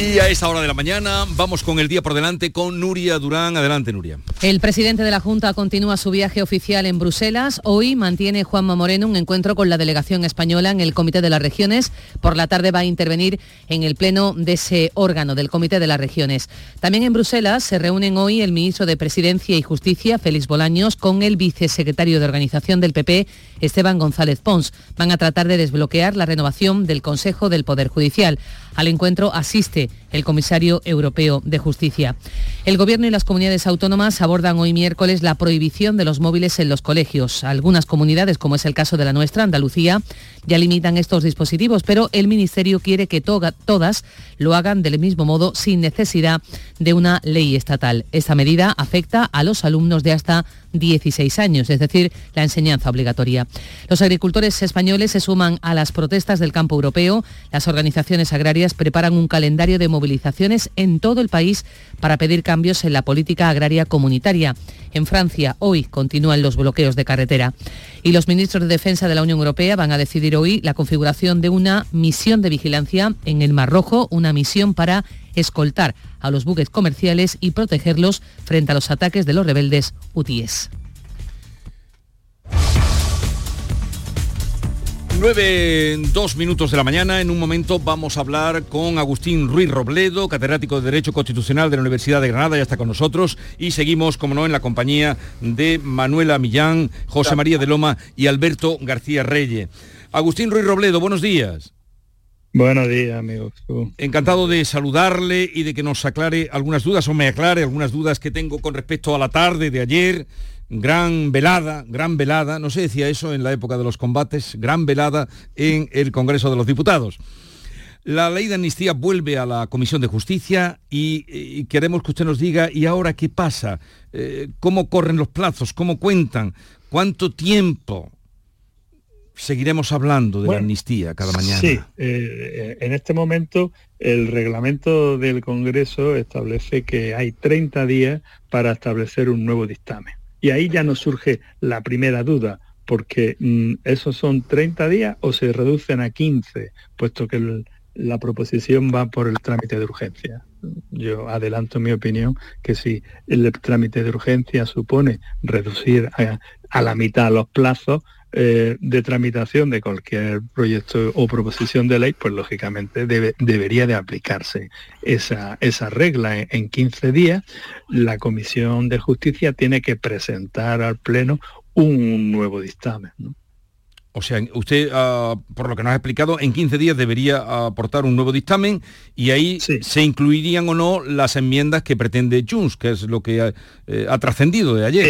Y a esta hora de la mañana vamos con el día por delante con Nuria Durán. Adelante, Nuria. El presidente de la Junta continúa su viaje oficial en Bruselas. Hoy mantiene Juanma Moreno un encuentro con la delegación española en el Comité de las Regiones. Por la tarde va a intervenir en el pleno de ese órgano del Comité de las Regiones. También en Bruselas se reúnen hoy el ministro de Presidencia y Justicia, Félix Bolaños, con el vicesecretario de Organización del PP, Esteban González Pons. Van a tratar de desbloquear la renovación del Consejo del Poder Judicial. Al encuentro asiste el comisario europeo de justicia. El Gobierno y las comunidades autónomas abordan hoy miércoles la prohibición de los móviles en los colegios. Algunas comunidades, como es el caso de la nuestra, Andalucía, ya limitan estos dispositivos, pero el Ministerio quiere que todas lo hagan del mismo modo sin necesidad de una ley estatal. Esta medida afecta a los alumnos de hasta 16 años, es decir, la enseñanza obligatoria. Los agricultores españoles se suman a las protestas del campo europeo. Las organizaciones agrarias preparan un calendario de movilizaciones en todo el país para pedir cambios en la política agraria comunitaria. En Francia, hoy continúan los bloqueos de carretera. Y los ministros de Defensa de la Unión Europea van a decidir hoy la configuración de una misión de vigilancia en el Mar Rojo, una misión para escoltar a los buques comerciales y protegerlos frente a los ataques de los rebeldes hutíes. 9, dos minutos de la mañana. En un momento vamos a hablar con Agustín Ruiz Robledo, catedrático de Derecho Constitucional de la Universidad de Granada, ya está con nosotros. Y seguimos, como no, en la compañía de Manuela Millán, José María de Loma y Alberto García Reyes. Agustín Ruiz Robledo, buenos días. Buenos días, amigos. Encantado de saludarle y de que nos aclare algunas dudas o me aclare algunas dudas que tengo con respecto a la tarde de ayer. Gran velada, gran velada, no se decía eso en la época de los combates, gran velada en el Congreso de los Diputados. La ley de amnistía vuelve a la Comisión de Justicia y, queremos que usted nos diga, ¿y ahora qué pasa? Eh, ¿Cómo corren los plazos? ¿Cómo cuentan? ¿Cuánto tiempo? seguiremos hablando de la amnistía cada mañana. Sí, eh, en este momento el reglamento del Congreso establece que hay 30 días para establecer un nuevo dictamen. Y ahí ya nos surge la primera duda, porque mm, esos son 30 días o se reducen a 15, puesto que la proposición va por el trámite de urgencia. Yo adelanto mi opinión que si el trámite de urgencia supone reducir a la mitad los plazos, eh, de tramitación de cualquier proyecto o proposición de ley, pues lógicamente debería de aplicarse esa, esa regla. En, en 15 días, la Comisión de Justicia tiene que presentar al Pleno un nuevo dictamen. O sea, usted, ah, por lo que nos ha explicado, en 15 días debería aportar un nuevo dictamen y ahí se incluirían o no las enmiendas que pretende Junts, que es lo que ha, eh, trascendido de ayer.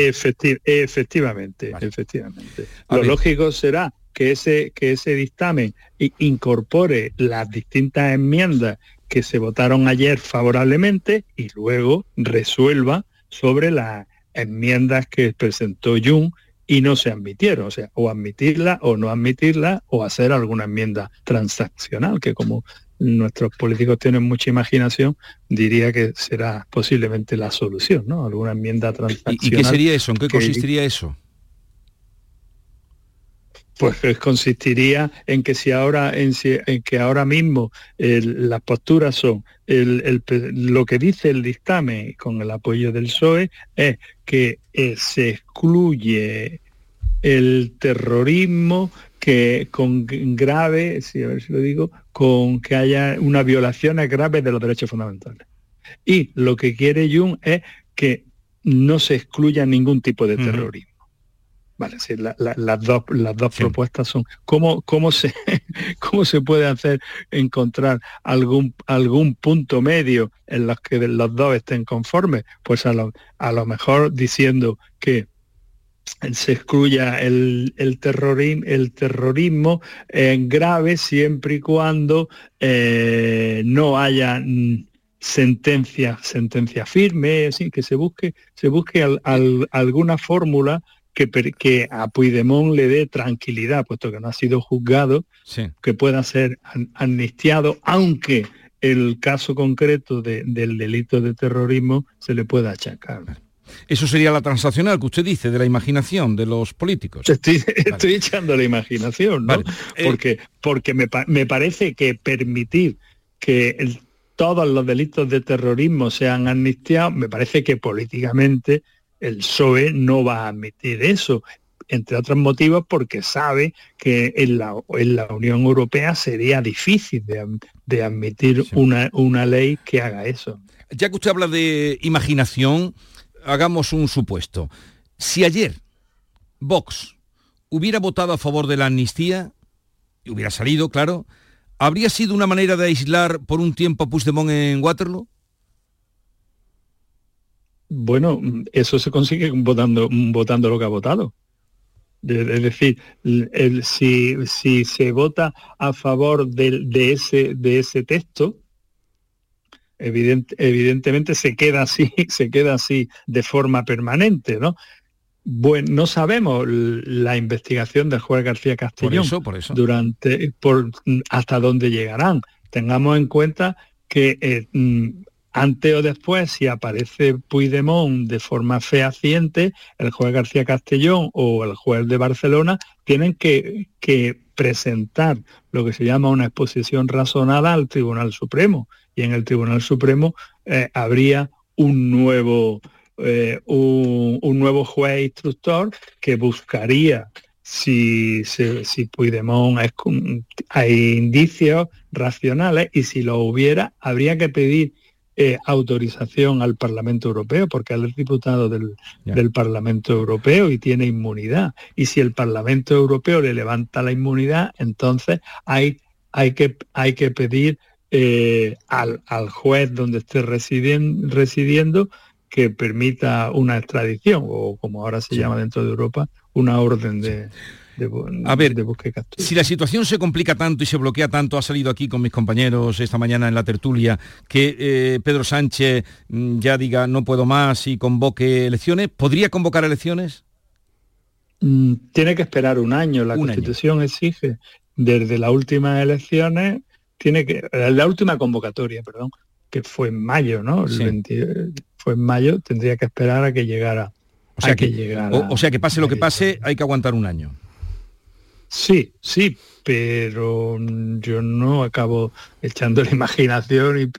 efectivamente, efectivamente. lo lógico será que ese, que ese dictamen incorpore las distintas enmiendas que se votaron ayer favorablemente y luego resuelva sobre las enmiendas que presentó Jun y no se admitieron, o sea, o admitirla o no admitirla o hacer alguna enmienda transaccional, que como nuestros políticos tienen mucha imaginación, diría que será posiblemente la solución, ¿no? Alguna enmienda transaccional. ¿Y, qué sería eso? ¿En qué consistiría eso? Pues consistiría en que si ahora, en, que ahora mismo las posturas son lo que dice el dictamen con el apoyo del PSOE es que eh, se excluye el terrorismo que con grave, si a ver si lo digo, con que haya una violación grave de los derechos fundamentales. Y lo que quiere Jung es que no se excluya ningún tipo de terrorismo. Vale, sí, las dos, las dos propuestas son cómo, cómo, se, cómo se puede hacer encontrar algún, algún punto medio en los que los dos estén conformes. Pues a lo, a lo mejor diciendo que se excluya el, el, terrorismo, el terrorismo grave siempre y cuando eh, no haya mm, sentencia, sentencia firme, así que se busque, se busque alguna fórmula que, a Puigdemont le dé tranquilidad, puesto que no ha sido juzgado, que pueda ser amnistiado, aunque el caso concreto del delito de terrorismo se le pueda achacar. Eso sería la transaccional que usted dice, de la imaginación de los políticos. Estoy, echando la imaginación, ¿no? Eh, porque, porque me, me, parece que permitir que todos los delitos de terrorismo sean amnistiados, me parece que políticamente el PSOE no va a admitir eso entre otros motivos porque sabe que en la, Unión Europea sería difícil de, admitir una, una ley que haga eso. Ya que usted habla de imaginación, hagamos un supuesto. Si ayer Vox hubiera votado a favor de la amnistía, y hubiera salido, claro, ¿habría sido una manera de aislar por un tiempo a Puigdemont en Waterloo? Bueno, eso se consigue votando, votando lo que ha votado. Es decir, si, se vota a favor de, ese, de ese texto, evidentemente se queda así, se queda así de forma permanente, ¿no? Bueno, no sabemos la investigación del juez García Castellón por eso, durante por hasta dónde llegarán. Tengamos en cuenta que eh, mm, antes o después, si aparece Puigdemont de forma fehaciente, el juez García Castellón o el juez de Barcelona tienen que, presentar lo que se llama una exposición razonada al Tribunal Supremo. Y en el Tribunal Supremo eh, habría un nuevo, eh, un, nuevo juez instructor que buscaría si, si, si Puigdemont hay indicios racionales y si lo hubiera, habría que pedir eh, autorización al Parlamento Europeo, porque él es diputado del, Parlamento Europeo y tiene inmunidad. Y si el Parlamento Europeo le levanta la inmunidad, entonces hay, hay, que, hay que pedir eh, al, juez donde esté residiendo que permita una extradición, o como ahora se llama dentro de Europa, una orden de, a ver, si la situación se complica tanto y se bloquea tanto, ha salido aquí con mis compañeros esta mañana en la tertulia, que eh, Pedro Sánchez mm, ya diga no puedo más y convoque elecciones, ¿podría convocar elecciones? Mm, tiene que esperar un año, la Constitución exige desde las últimas elecciones, tiene que, eh, la última convocatoria, perdón, que fue en mayo, ¿no? fue en mayo, tendría que esperar a que llegara. O sea que, o sea que pase lo que pase, hay que aguantar un año. Sí, sí, pero yo no acabo echando la imaginación y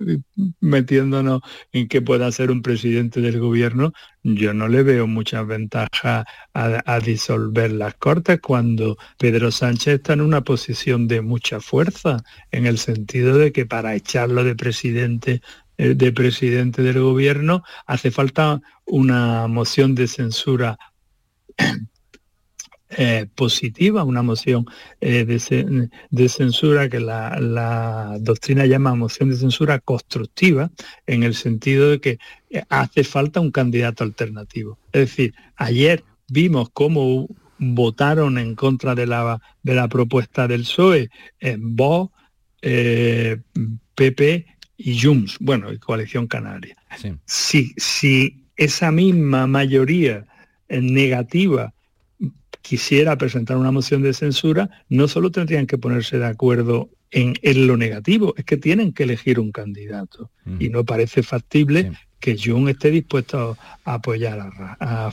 metiéndonos en que pueda ser un presidente del gobierno. Yo no le veo muchas ventajas a, disolver las Cortes cuando Pedro Sánchez está en una posición de mucha fuerza, en el sentido de que para echarlo de presidente eh, de presidente del gobierno hace falta una moción de censura eh, positiva, una moción eh, de, censura que la, doctrina llama moción de censura constructiva, en el sentido de que eh, hace falta un candidato alternativo. Es decir, ayer vimos cómo votaron en contra de la, de la propuesta del PSOE en Vox, PP y Junts, bueno, y Coalición Canaria. Si, si esa misma mayoría negativa quisiera presentar una moción de censura, no solo tendrían que ponerse de acuerdo en, lo negativo, es que tienen que elegir un candidato. Y no parece factible que Jun esté dispuesto a apoyar a, a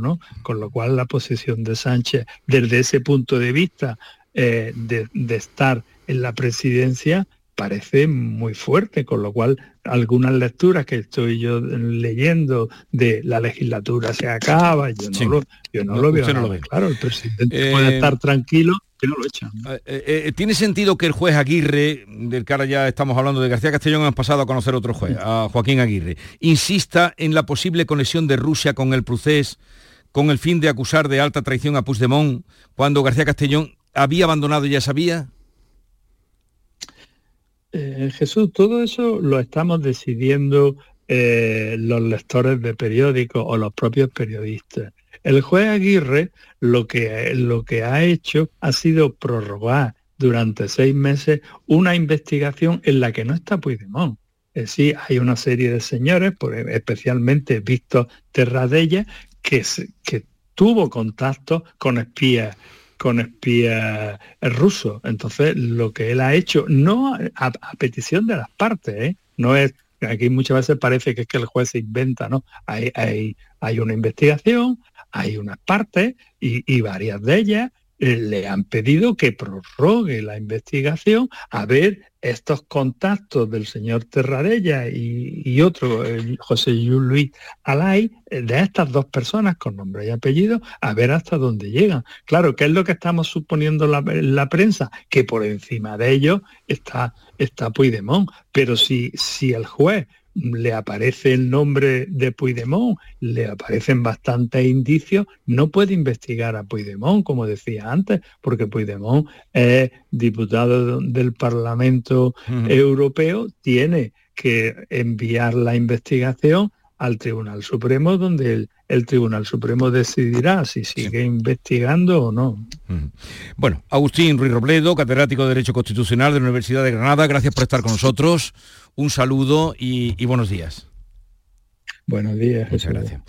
¿no? Con lo cual la posición de Sánchez, desde ese punto de vista eh, de, de estar en la presidencia, parece muy fuerte, con lo cual algunas lecturas que estoy yo leyendo de la legislatura se acaba, yo no lo, yo no lo veo. Claro, el presidente puede eh, estar tranquilo que no lo echan. Eh, eh, ¿Tiene sentido que el juez Aguirre, del ahora ya estamos hablando de García Castellón, hemos pasado a conocer otro juez, a Joaquín Aguirre, insista en la posible conexión de Rusia con el procés con el fin de acusar de alta traición a Puigdemont cuando García Castellón había abandonado ya sabía? Eh, Jesús, todo eso lo estamos decidiendo eh, los lectores de periódicos o los propios periodistas. El juez Aguirre lo que, lo que ha hecho ha sido prorrogar durante seis meses una investigación en la que no está Puigdemont. Es decir, hay una serie de señores, especialmente Víctor Terradella, que, que tuvo contacto con espías con espías rusos. Entonces, lo que él ha hecho, no a, petición de las partes, ¿eh? no es aquí muchas veces parece que es que el juez se inventa, ¿no? Hay, hay, hay una investigación, hay unas partes y, varias de ellas eh, le han pedido que prorrogue la investigación a ver estos contactos del señor Terradella y, otro, José Luis Alay, eh, de estas dos personas con nombre y apellido, a ver hasta dónde llegan. Claro, ¿qué es lo que estamos suponiendo la, la prensa? Que por encima de ellos está, está Puigdemont. Pero si, si el juez le aparece el nombre de Puigdemont, le aparecen bastantes indicios, no puede investigar a Puigdemont, como decía antes, porque Puigdemont es diputado del Parlamento Europeo, tiene que enviar la investigación al Tribunal Supremo, donde el, Tribunal Supremo decidirá si sigue investigando o no. Bueno, Agustín Ruiz Robledo, catedrático de Derecho Constitucional de la Universidad de Granada, gracias por estar con nosotros un saludo y, buenos días. Buenos días. Muchas gracias.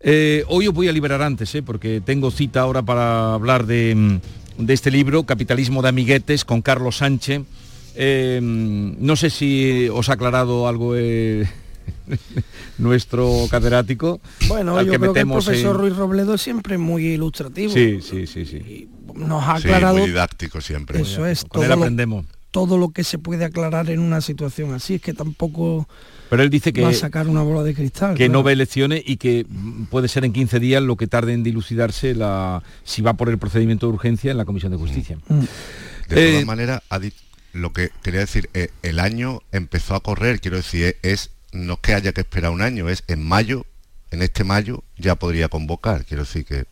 Eh, hoy os voy a liberar antes, eh, porque tengo cita ahora para hablar de, mm, de, este libro, Capitalismo de Amiguetes, con Carlos Sánchez. Eh, no sé si os ha aclarado algo nuestro catedrático. Bueno, yo creo que el profesor Ruiz Robledo es siempre muy ilustrativo. Sí, sí, sí, sí. nos ha aclarado. muy didáctico siempre. Eso es. Con él aprendemos todo lo que se puede aclarar en una situación así, es que tampoco pero él dice que va a sacar una bola de cristal. Que no ve elecciones y que puede ser en 15 días lo que tarde en dilucidarse la si va por el procedimiento de urgencia en la Comisión de Justicia. Mm. De todas eh, maneras, lo que quería decir, eh, el año empezó a correr, quiero decir, es no es que haya que esperar un año, es en mayo, en este mayo ya podría convocar, quiero decir que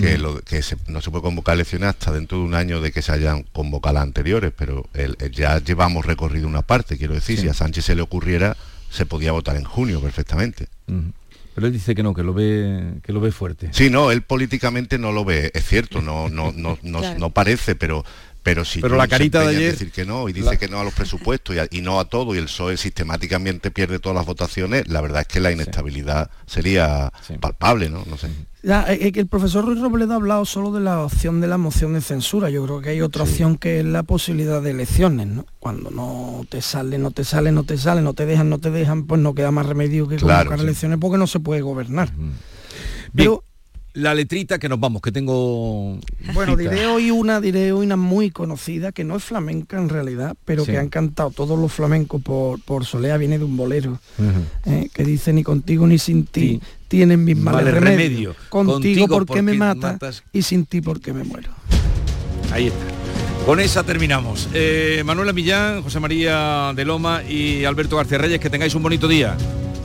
que, no se puede convocar elecciones hasta dentro de un año de que se hayan convocado las anteriores, pero ya llevamos recorrido una parte, quiero decir, si a Sánchez se le ocurriera, se podía votar en junio perfectamente. Pero él dice que no, que lo ve, que lo ve fuerte. Sí, no, él políticamente no lo ve, es cierto, no, no, no, no parece, pero pero si pero la carita de ayer decir que no y dice que no a los presupuestos y, no a todo y el PSOE sistemáticamente pierde todas las votaciones la verdad es que la inestabilidad sería palpable no no sé. El profesor Ruiz Robledo ha hablado solo de la opción de la moción de censura. Yo creo que hay otra opción que es la posibilidad de elecciones, ¿no? Cuando no te sale, no te sale, no te sale, no te dejan, no te dejan, pues no queda más remedio que convocar elecciones porque no se puede gobernar. Pero la letrita que nos vamos, que tengo... Bueno, diré hoy una, diré hoy una muy conocida, que no es flamenca en realidad, pero que han cantado todos los flamencos por, por Solea, viene de un bolero, eh, que dice ni contigo ni sin ti, tienen mis males remedio. Contigo, porque, me matas, y sin ti porque me muero. Ahí está. Con esa terminamos. Eh, Manuela Millán, José María de Loma y Alberto García Reyes, que tengáis un bonito día.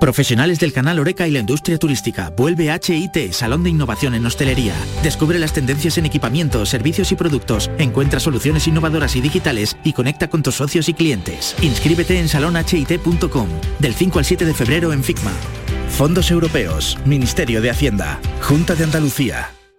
Profesionales del canal Oreca y la industria turística. Vuelve HIT, Salón de Innovación en Hostelería. Descubre las tendencias en equipamientos, servicios y productos. Encuentra soluciones innovadoras y digitales y conecta con tus socios y clientes. Inscríbete en salonhit.com del 5 al 7 de febrero en FICMA. Fondos Europeos, Ministerio de Hacienda, Junta de Andalucía.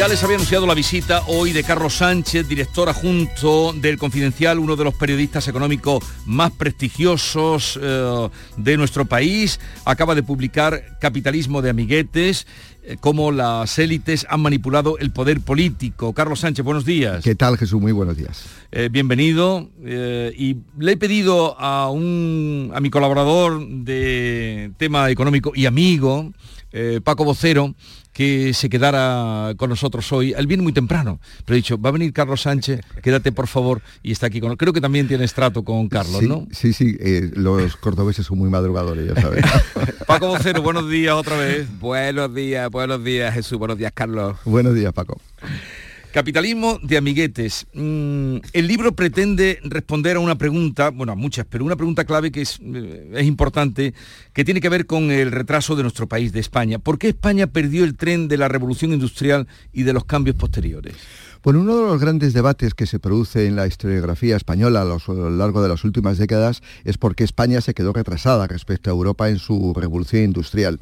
Ya les había anunciado la visita hoy de Carlos Sánchez, director adjunto del Confidencial, uno de los periodistas económicos más prestigiosos eh, de nuestro país. Acaba de publicar Capitalismo de Amiguetes, eh, cómo las élites han manipulado el poder político. Carlos Sánchez, buenos días. ¿Qué tal, Jesús? Muy buenos días. Eh, bienvenido. eh, y le he pedido a, un, a mi colaborador de tema económico y amigo, Paco Vocero, que se quedara con nosotros hoy. Él viene muy temprano, pero he dicho, va a venir Carlos Sánchez, quédate por favor y está aquí con Creo que también tienes trato con Carlos, sí, ¿no? Sí, sí, eh, los cordobeses son muy madrugadores, ya sabes. Paco Vocero, buenos días otra vez. Buenos días, buenos días Jesús, buenos días Carlos. buenos días, Paco. Capitalismo de amiguetes. Mm, el libro pretende responder a una pregunta, bueno, a muchas, pero una pregunta clave que eh, es importante, que tiene que ver con el retraso de nuestro país, de España. ¿Por qué España perdió el tren de la revolución industrial y de los cambios posteriores? Bueno, uno de los grandes debates que se produce en la historiografía española a, lo largo de las últimas décadas es por qué España se quedó retrasada respecto a Europa en su revolución industrial.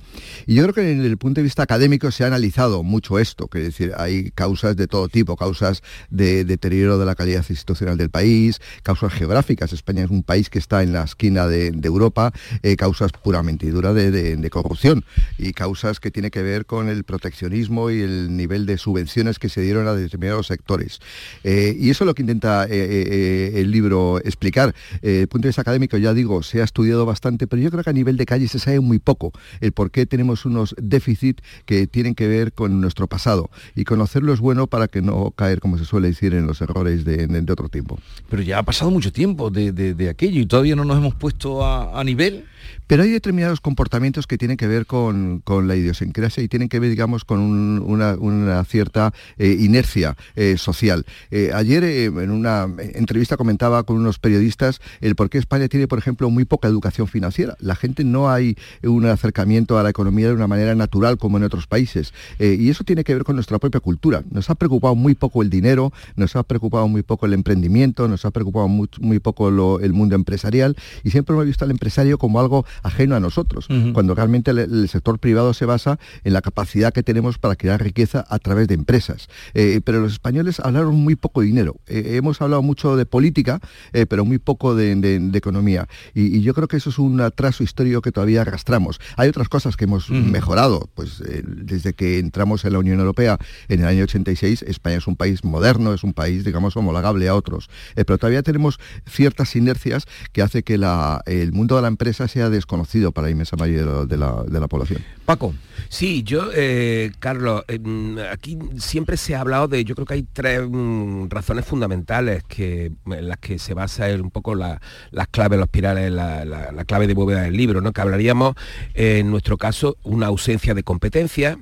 Y yo creo que desde el punto de vista académico se ha analizado mucho esto, que es decir, hay causas de todo tipo, causas de deterioro de la calidad institucional del país, causas geográficas. España es un país que está en la esquina de, Europa, eh, causas puramente y duras de, de- de corrupción y causas que tiene que ver con el proteccionismo y el nivel de subvenciones que se dieron a determinados sectores. Eh, y eso es lo que intenta eh, eh, el libro explicar. El punto de vista académico, ya digo, se ha estudiado bastante, pero yo creo que a nivel de calle se sabe muy poco el por qué tenemos unos déficits que tienen que ver con nuestro pasado. Y conocerlo es bueno para que no caer, como se suele decir, en los errores de, otro tiempo. Pero ya ha pasado mucho tiempo de, de- aquello y todavía no nos hemos puesto a nivel. Pero hay determinados comportamientos que tienen que ver con, con la idiosincrasia y tienen que ver, digamos, con un- una, una cierta eh, inercia eh, social. Eh, ayer en una entrevista comentaba con unos periodistas el por qué España tiene, por ejemplo, muy poca educación financiera. La gente no hay un acercamiento a la economía de una manera natural como en otros países. Y eso tiene que ver con nuestra propia cultura. Nos ha preocupado muy poco el dinero, nos ha preocupado muy poco el emprendimiento, nos ha preocupado muy, poco el mundo empresarial y siempre hemos visto al empresario como algo ajeno a nosotros, cuando realmente el, el sector privado se basa en la capacidad que tenemos para crear riqueza a través de empresas. Eh, pero los españoles hablaron muy poco de dinero. Eh, hemos hablado mucho de política, eh, pero muy poco de, de- de economía. Y, y yo creo que eso es un atraso histórico que todavía arrastramos. Hay otras cosas que hemos mejorado, pues desde que entramos en la Unión Europea en el año 86, España es un país moderno, es un país, digamos, homologable a otros. Pero todavía tenemos ciertas inercias que hace que la- el mundo de la empresa sea desconocido para la inmensa mayoría de la, de la- población. Paco. Sí, yo, eh, Carlos, mm, aquí siempre se ha hablado de, yo creo que hay tres mm, razones fundamentales que, en las que se basa un poco la- las claves, los pirales, la, la- la clave de bóveda del libro, ¿no? Que hablaríamos, eh, en nuestro caso, una ausencia de competencia,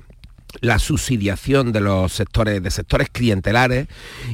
la subsidiación de los sectores, de sectores clientelares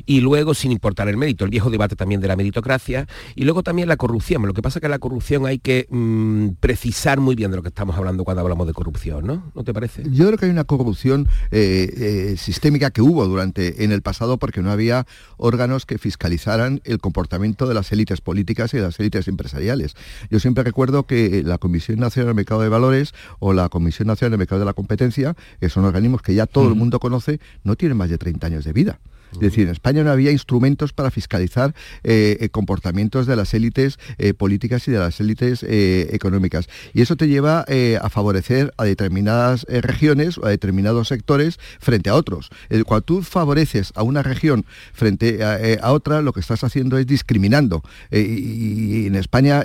y luego, sin importar el mérito, el viejo debate también de la meritocracia y luego también la corrupción. Lo que pasa es que la corrupción hay que mm, precisar muy bien de lo que estamos hablando cuando hablamos de corrupción, ¿no? ¿No te parece? Yo creo que hay una corrupción eh, eh, sistémica que hubo durante en el pasado porque no había órganos que fiscalizaran el comportamiento de las élites políticas y de las élites empresariales. Yo siempre recuerdo que la Comisión Nacional del Mercado de Valores o la Comisión Nacional del Mercado de la Competencia, que son organismos que ya todo el mundo conoce, no tienen más de 30 años de vida. Es decir, en España no había instrumentos para fiscalizar eh, comportamientos de las élites políticas y de las élites económicas. Y eso te lleva a favorecer a determinadas regiones o a determinados sectores frente a otros. cuando tú favoreces a una región frente a, otra, lo que estás haciendo es discriminando. y, en España,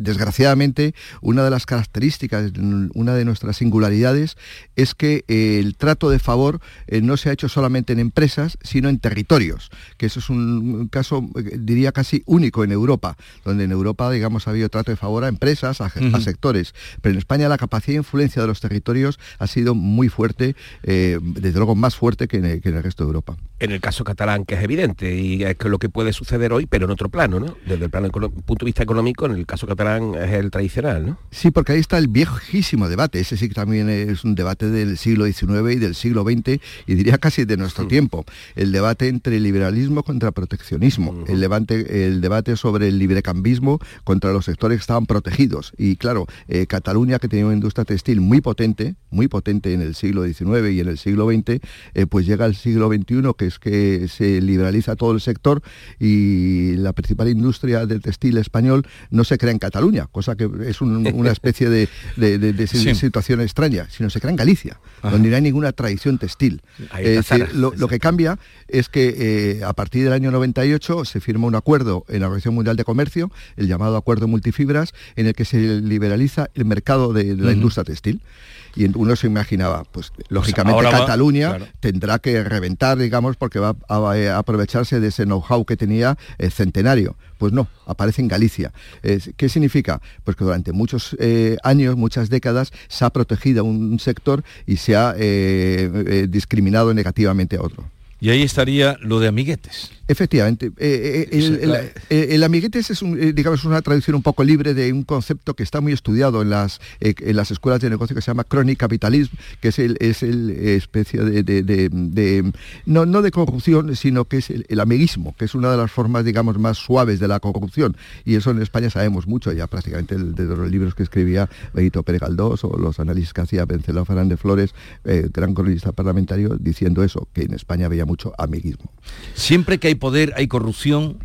desgraciadamente, una de las características, una de nuestras singularidades es que eh, el trato de favor eh, no se ha hecho solamente en empresas, sino en territorios, que eso es un, caso, eh, diría, casi único en Europa, donde en Europa, digamos, ha habido trato de favor a empresas, a, sectores, pero en España la capacidad de influencia de los territorios ha sido muy fuerte, desde luego más fuerte que en, el, resto de Europa. En el caso catalán, que es evidente, y es lo que puede suceder hoy, pero en otro plano, ¿no? Desde el plano, punto de vista económico, en el caso catalán es el tradicional, ¿no? Sí, porque ahí está el viejísimo debate, ese sí que también es un debate del siglo XIX y del siglo XX y diría casi de nuestro tiempo. El debate entre liberalismo contra proteccionismo, el, debate, el debate sobre el librecambismo contra los sectores que estaban protegidos. Y claro, eh, Cataluña, que tenía una industria textil muy potente, muy potente en el siglo XIX y en el siglo XX, eh, pues llega al siglo XXI, que es que se liberaliza todo el sector y la principal industria del textil español no se crea en Cataluña, cosa que es una especie de, situación extraña, sino se crea en Galicia, donde no hay ninguna tradición textil. lo, que cambia es que eh, a partir del año 98 se firma un acuerdo en la Organización Mundial de Comercio, el llamado Acuerdo Multifibras, en el que se liberaliza el mercado de, la industria textil y uno se imaginaba, pues, pues lógicamente Cataluña tendrá que reventar, digamos, porque va a, aprovecharse de ese know-how que tenía el centenario. Pues no, aparece en Galicia. ¿Qué significa? Pues que durante muchos eh, años, muchas décadas, se ha protegido un sector y se ha eh, eh, discriminado negativamente a otro. Y ahí estaría lo de amiguetes. Efectivamente. Eh, eh, eh, el, amiguetes es, digamos, una traducción un poco libre de un concepto que está muy estudiado en las, en las escuelas de negocio que se llama chronic capitalism, que es el, es el especie de, no, no, de corrupción, sino que es el, amiguismo, que es una de las formas, digamos, más suaves de la corrupción. Y eso en España sabemos mucho, ya prácticamente de los libros que escribía Benito Pérez Galdós o los análisis que hacía Vencelao Fernández Flores, gran cronista parlamentario, diciendo eso, que en España había mucho amiguismo. Siempre que hay poder, hay corrupción.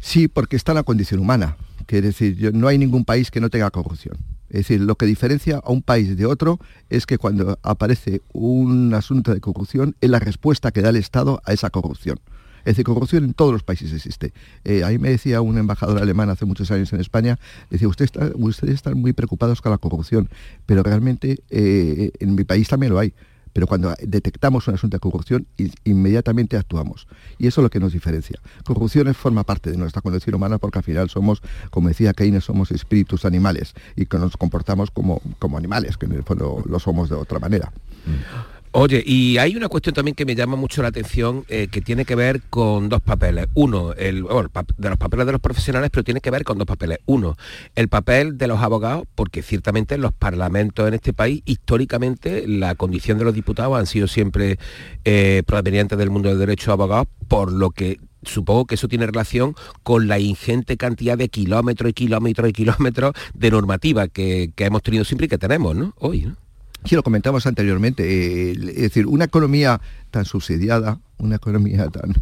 Sí, porque está en la condición humana. Que es decir, no hay ningún país que no tenga corrupción. Es decir, lo que diferencia a un país de otro es que cuando aparece un asunto de corrupción es la respuesta que da el Estado a esa corrupción. Es decir, corrupción en todos los países existe. Eh, ahí me decía un embajador alemán hace muchos años en España, decía, Usted ustedes están muy preocupados con la corrupción, pero realmente eh, en mi país también lo hay pero cuando detectamos un asunto de corrupción, inmediatamente actuamos. Y eso es lo que nos diferencia. Corrupción forma parte de nuestra condición humana porque al final somos, como decía Keynes, somos espíritus animales y que nos comportamos como, como animales, que en el fondo lo somos de otra manera. Mm. Oye, y hay una cuestión también que me llama mucho la atención eh, que tiene que ver con dos papeles. Uno, el, de los papeles de los profesionales, pero tiene que ver con dos papeles. Uno, el papel de los abogados, porque ciertamente los parlamentos en este país, históricamente, la condición de los diputados han sido siempre eh, provenientes del mundo del derecho a abogados, por lo que supongo que eso tiene relación con la ingente cantidad de kilómetros y kilómetros y kilómetros de normativa que, que hemos tenido siempre y que tenemos, ¿no? Hoy, ¿no? Sí, lo comentamos anteriormente, eh, es decir, una economía tan subsidiada, una economía tan,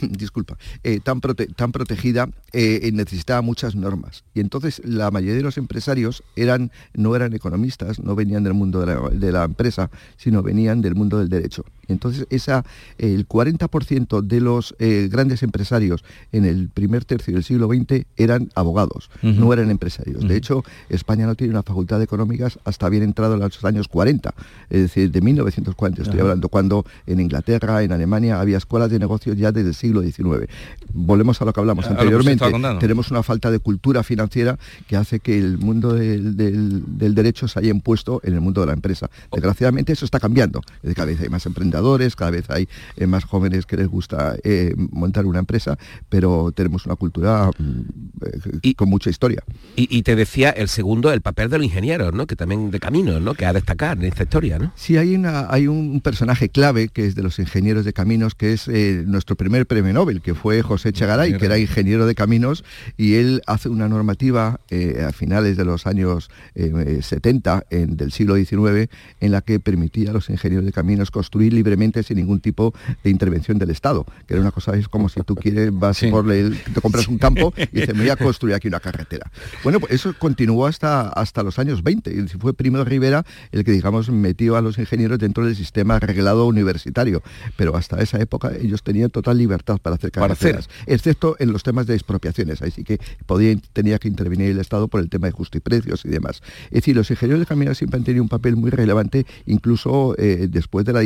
disculpa, eh, tan, tan protegida, eh, necesitaba muchas normas. Y entonces la mayoría de los empresarios eran, no eran economistas, no venían del mundo de la, empresa, sino venían del mundo del derecho. Y entonces esa, el 40% de los grandes empresarios en el primer tercio del siglo XX eran abogados, no eran empresarios. De hecho, España no tiene una facultad de económicas hasta bien entrado en los años 40, es decir, de 1940 estoy hablando, cuando en Inglaterra, en Alemania, había escuelas de negocios ya desde el siglo XIX. Volvemos a lo que hablamos anteriormente. Tenemos una falta de cultura financiera que hace que el mundo del, derecho se haya impuesto en el mundo de la empresa. Desgraciadamente eso está cambiando. Cada vez hay más emprendedores, cada vez hay eh, más jóvenes que les gusta eh, montar una empresa, pero tenemos una cultura mm, eh, con mucha historia. Y, te decía el segundo, el papel de los ingenieros, ¿no? que también de camino, ¿no? que a destacar en esta historia. ¿no? Sí, hay, una, hay un personaje clave que es de los ingenieros ingenieros de caminos, que es eh, nuestro primer premio Nobel, que fue José Chagaray, que era ingeniero de caminos, y él hace una normativa a finales de los años 70 del siglo XIX en la que permitía a los ingenieros de caminos construir libremente sin ningún tipo de intervención del Estado, que era una cosa, es como si tú quieres, vas por el, te compras un campo y dices, me voy a construir aquí una carretera. Bueno, pues eso continuó hasta, hasta los años 20, y fue Primo Rivera el que, digamos, metió a los ingenieros dentro del sistema reglado universitario, pero hasta esa época ellos tenían total libertad para hacer carreteras, excepto en los temas de expropiaciones, ahí sí que podía, tenía que intervenir el Estado por el tema de justiprecios y demás. Es decir, los ingenieros de caminos siempre han tenido un papel muy relevante, incluso eh, después de la,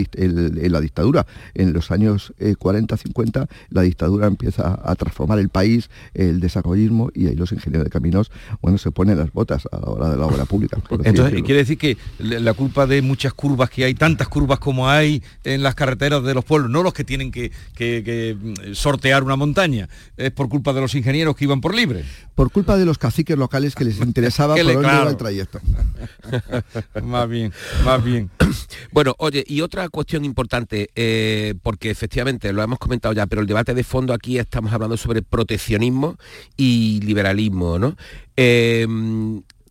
la, dictadura. En los años 40-50 eh, la dictadura empieza a transformar el país, el desarrollismo, y ahí los ingenieros de caminos, bueno, se ponen las botas a la hora de la obra pública. Entonces, quiere decir que la culpa de muchas curvas que hay, tantas curvas como hay en las carreteras de los pueblos, no los que tienen que, mm, sortear una montaña, es por culpa de los ingenieros que iban por libre. Por culpa de los caciques locales que les interesaba por dónde iba el trayecto. más bien, más bien. Bueno, oye, y otra cuestión importante, eh, porque efectivamente lo hemos comentado ya, pero el debate de fondo aquí estamos hablando sobre proteccionismo y liberalismo, ¿no? Eh,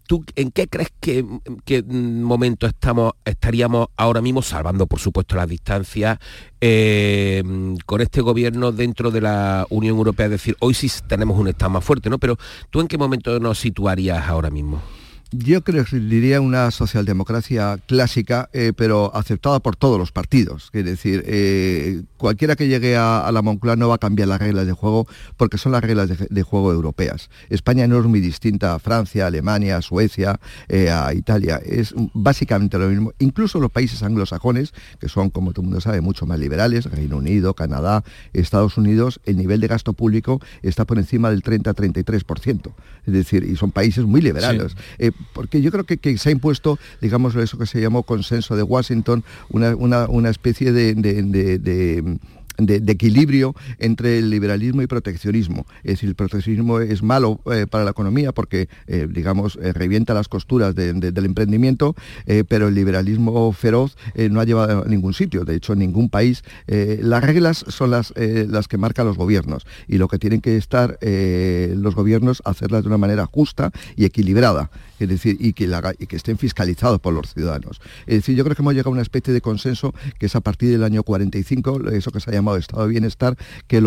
¿Tú en qué crees que, qué momento estamos, estaríamos ahora mismo, salvando por supuesto las distancias, eh, con este gobierno dentro de la Unión Europea? Es decir, hoy sí tenemos un Estado más fuerte, ¿no? Pero ¿tú en qué momento nos situarías ahora mismo? Yo creo que diría una socialdemocracia clásica, eh, pero aceptada por todos los partidos. Es decir, eh, cualquiera que llegue a, la Moncloa no va a cambiar las reglas de juego porque son las reglas de, juego europeas. España no es muy distinta a Francia, Alemania, Suecia, eh, a Italia. Es básicamente lo mismo. Incluso los países anglosajones, que son, como todo el mundo sabe, mucho más liberales, Reino Unido, Canadá, Estados Unidos, el nivel de gasto público está por encima del 30-33%. Es decir, y son países muy liberales porque yo creo que, se ha impuesto, digamos, eso que se llamó consenso de Washington, una, especie de equilibrio entre el liberalismo y proteccionismo. Es decir, el proteccionismo es malo eh, para la economía porque, eh, digamos, eh, revienta las costuras del emprendimiento, pero el liberalismo feroz no ha llevado a ningún sitio. De hecho, en ningún país las reglas son las, las que marcan los gobiernos y lo que tienen que estar los gobiernos hacerlas de una manera justa y equilibrada es decir, y que, estén fiscalizados por los ciudadanos. Es decir, yo creo que hemos llegado a una especie de consenso que es a partir del año 45, eso que se ha llamado estado de bienestar, que,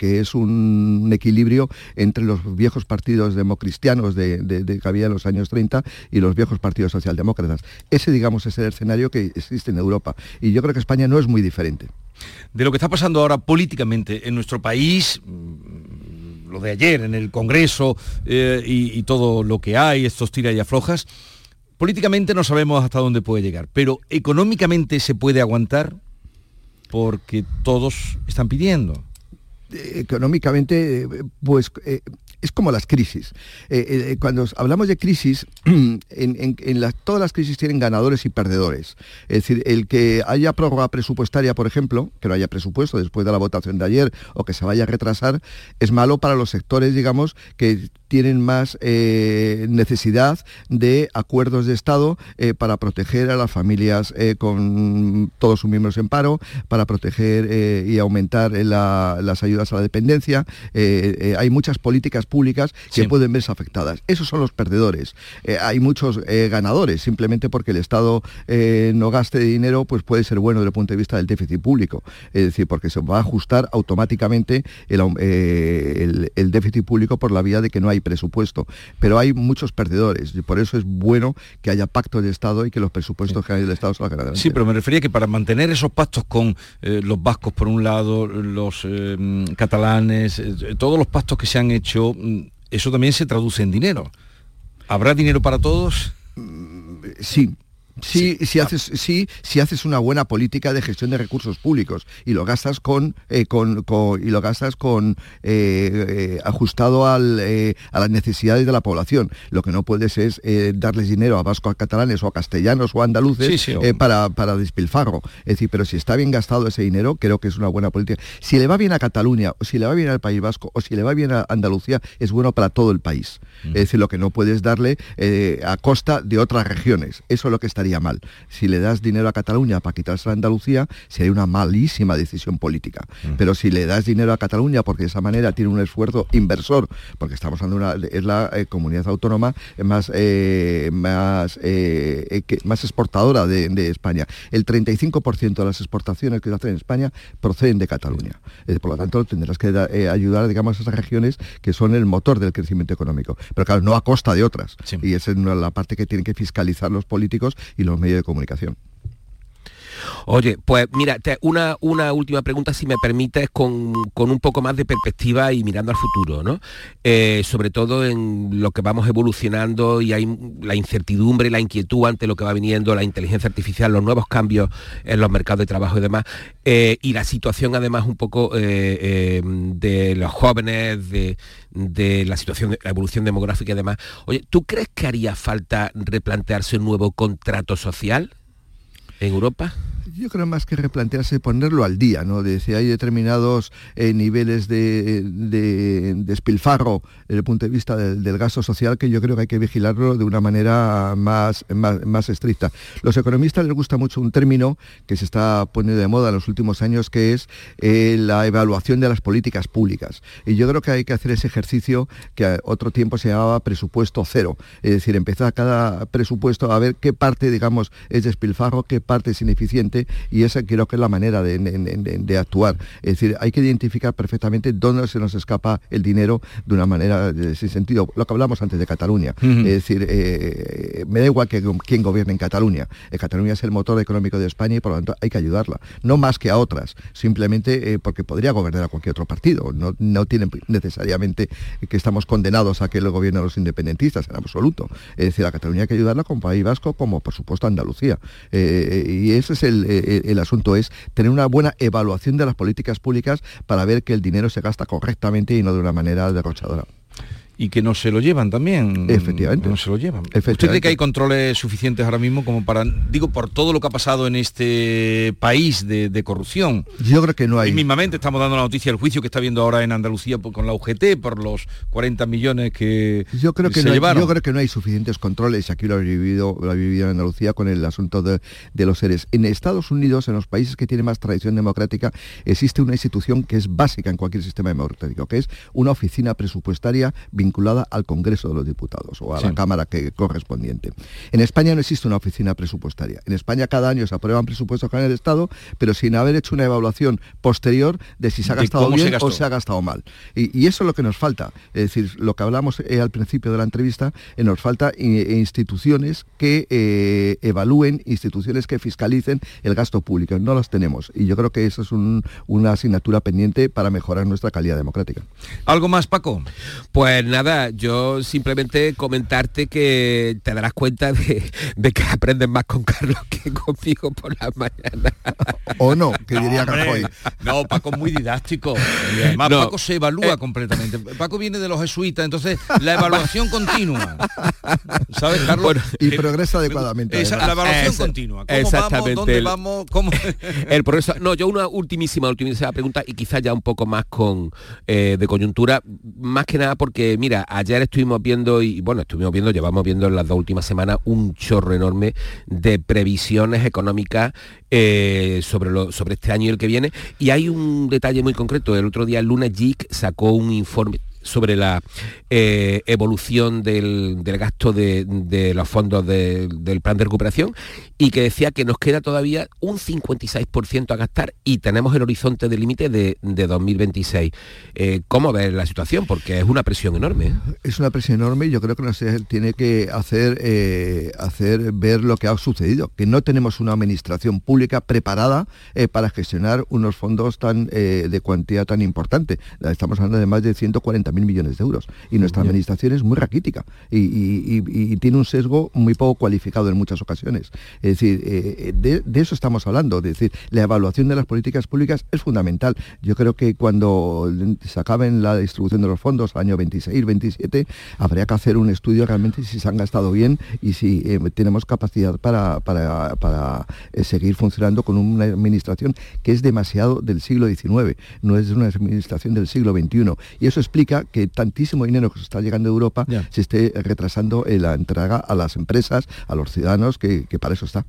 es un equilibrio entre los viejos partidos democristianos de, de, que había en los años 30 y los viejos partidos socialdemócratas. Ese, digamos, es el escenario que existe en Europa. Y yo creo que España no es muy diferente. De lo que está pasando ahora políticamente en nuestro país, de ayer en el Congreso eh, y, todo lo que hay, estos tira y aflojas, políticamente no sabemos hasta dónde puede llegar, pero económicamente se puede aguantar porque todos están pidiendo. Eh, económicamente, pues eh, es como las crisis. Eh, cuando hablamos de crisis, en, todas las crisis tienen ganadores y perdedores. Es decir, el que haya prórroga presupuestaria, por ejemplo, que no haya presupuesto después de la votación de ayer o que se vaya a retrasar, es malo para los sectores, digamos, que tienen más eh, necesidad de acuerdos de Estado eh, para proteger a las familias eh, con todos sus miembros en paro, para proteger y aumentar las ayudas a la dependencia. hay muchas políticas públicas que pueden verse afectadas. Esos son los perdedores. hay muchos ganadores, simplemente porque el Estado no gaste dinero, pues puede ser bueno desde el punto de vista del déficit público. Es decir, porque se va a ajustar automáticamente el, el déficit público por la vía de que no hay presupuesto, pero hay muchos perdedores y por eso es bueno que haya pacto de Estado y que los presupuestos que hay del Estado salgan adelante. Sí, pero me refería que para mantener esos pactos con eh, los vascos por un lado, los eh, catalanes, eh, todos los pactos que se han hecho, mm, eso también se traduce en dinero. ¿Habrá dinero para todos? Mm, sí, Sí, Si, haces, sí, si haces una buena política de gestión de recursos públicos y lo gastas con, eh, y lo gastas con eh, eh, ajustado al, a las necesidades de la población. Lo que no puedes es darles dinero a vascos, a catalanes o a castellanos o a andaluces para, para despilfarro. Es decir, pero si está bien gastado ese dinero, creo que es una buena política. Si le va bien a Cataluña, o si le va bien al País Vasco, o si le va bien a Andalucía, es bueno para todo el país. Es decir, lo que no puedes darle a costa de otras regiones. Eso es lo que estaría mal. Si le das dinero a Cataluña para quitarse a Andalucía, sería una malísima decisión política. Mm. Pero si le das dinero a Cataluña porque de esa manera tiene un esfuerzo inversor, porque estamos hablando de una, es la eh, comunidad autónoma más, eh, más, eh, más exportadora de, España. El 35% de las exportaciones que se hacen en España proceden de Cataluña. por lo tanto, tendrás que ayudar, digamos, a esas regiones que son el motor del crecimiento económico. Pero claro, no a costa de otras. Y esa es la parte que tienen que fiscalizar los políticos y los medios de comunicación. Oye, pues mira, una, una última pregunta, si me permites, con, un poco más de perspectiva y mirando al futuro, ¿no? Eh, sobre todo en lo que vamos evolucionando y hay la incertidumbre, la inquietud ante lo que va viniendo, la inteligencia artificial, los nuevos cambios en los mercados de trabajo y demás, eh, y la situación además un poco eh, de los jóvenes, de, de la situación, la evolución demográfica y demás. Oye, ¿tú crees que haría falta replantearse un nuevo contrato social en Europa? Yo creo más que replantearse, ponerlo al día, ¿no? De si hay determinados eh, niveles de, despilfarro desde el punto de vista del, gasto social que yo creo que hay que vigilarlo de una manera más, más, estricta. Los economistas les gusta mucho un término que se está poniendo de moda en los últimos años, que es eh, la evaluación de las políticas públicas. Y yo creo que hay que hacer ese ejercicio que otro tiempo se llamaba presupuesto cero. Es decir, empezar cada presupuesto a ver qué parte, digamos, es despilfarro, qué parte es ineficiente y esa creo que es la manera de, actuar. Es decir, hay que identificar perfectamente dónde se nos escapa el dinero de una manera sin sentido. Lo que hablamos antes de Cataluña. Es decir, eh, me da igual que quién gobierne en Cataluña. Eh, Cataluña es el motor económico de España y por lo tanto hay que ayudarla. No más que a otras, simplemente eh, porque podría gobernar a cualquier otro partido. No, no tiene necesariamente que estamos condenados a que lo gobiernen los independentistas en absoluto. Es decir, a Cataluña hay que ayudarla como País Vasco, como por supuesto Andalucía. y ese es el, eh, el asunto es tener una buena evaluación de las políticas públicas para ver que el dinero se gasta correctamente y no de una manera derrochadora y que no se lo llevan también. Efectivamente. No se lo llevan. ¿Usted cree que hay controles suficientes ahora mismo como para, digo, por todo lo que ha pasado en este país de, corrupción? Yo creo que no hay. Y mismamente estamos dando la noticia del juicio que está viendo ahora en Andalucía con la UGT por los 40 millones que yo creo que se no llevaron. Yo creo que no hay suficientes controles, aquí lo ha vivido, lo ha vivido en Andalucía con el asunto de, los seres. En Estados Unidos, en los países que tienen más tradición democrática, existe una institución que es básica en cualquier sistema democrático, que es una oficina presupuestaria vinculada al Congreso de los Diputados o a la Cámara que, correspondiente. En España no existe una oficina presupuestaria. En España cada año se aprueban presupuestos con el Estado, pero sin haber hecho una evaluación posterior de si se ha gastado bien o se ha gastado mal. Y, eso es lo que nos falta. Es decir, lo que hablamos eh, al principio de la entrevista, eh, nos falta eh, instituciones que evalúen, instituciones que fiscalicen el gasto público. No las tenemos. Y yo creo que eso es una asignatura pendiente para mejorar nuestra calidad democrática. ¿Algo más, Paco? Pues nada, yo simplemente comentarte que te darás cuenta de, que aprendes más con Carlos que conmigo por las mañanas. O no, que diría No, Paco es muy didáctico. además, Paco se evalúa eh. completamente. Paco viene de los jesuitas, entonces la evaluación continua. ¿Sabes, Carlos? y progresa adecuadamente. la evaluación continua. ¿Cómo exactamente. Vamos, ¿Dónde vamos? ¿Cómo? el progreso. No, yo una ultimísima, ultimísima pregunta y quizás ya un poco más con eh, de coyuntura, más que nada porque, mira, ayer estuvimos viendo, y bueno, estuvimos viendo, llevamos viendo en las dos últimas semanas un chorro enorme de previsiones económicas eh, sobre, sobre este año y el que viene. Y hay un detalle muy concreto. El otro día, lunes, JIC sacó un informe sobre la eh, evolución del, gasto de, los fondos del plan de recuperación y que decía que nos queda todavía un 56% a gastar y tenemos el horizonte de límite de, 2026. Eh, ¿Cómo ves la situación? Porque es una presión enorme. ¿eh? Es una presión enorme y yo creo que nos tiene que hacer, hacer ver lo que ha sucedido, que no tenemos una administración pública preparada para gestionar unos fondos tan de cuantía tan importante. Estamos hablando de más de 140 mil millones de euros. Nuestra administración es muy raquítica y, tiene un sesgo muy poco cualificado en muchas ocasiones. Es decir, eh, de, eso estamos hablando. Es decir, la evaluación de las políticas públicas es fundamental. Yo creo que cuando se acabe la distribución de los fondos, año 26, 27, habría que hacer un estudio realmente si se han gastado bien y si eh, tenemos capacidad para, para, eh, seguir funcionando con una administración que es demasiado del siglo XIX, no es una administración del siglo XXI. Y eso explica que tantísimo dinero que se está llegando de Europa se esté retrasando en la entrega a las empresas, a los ciudadanos, que, para eso está.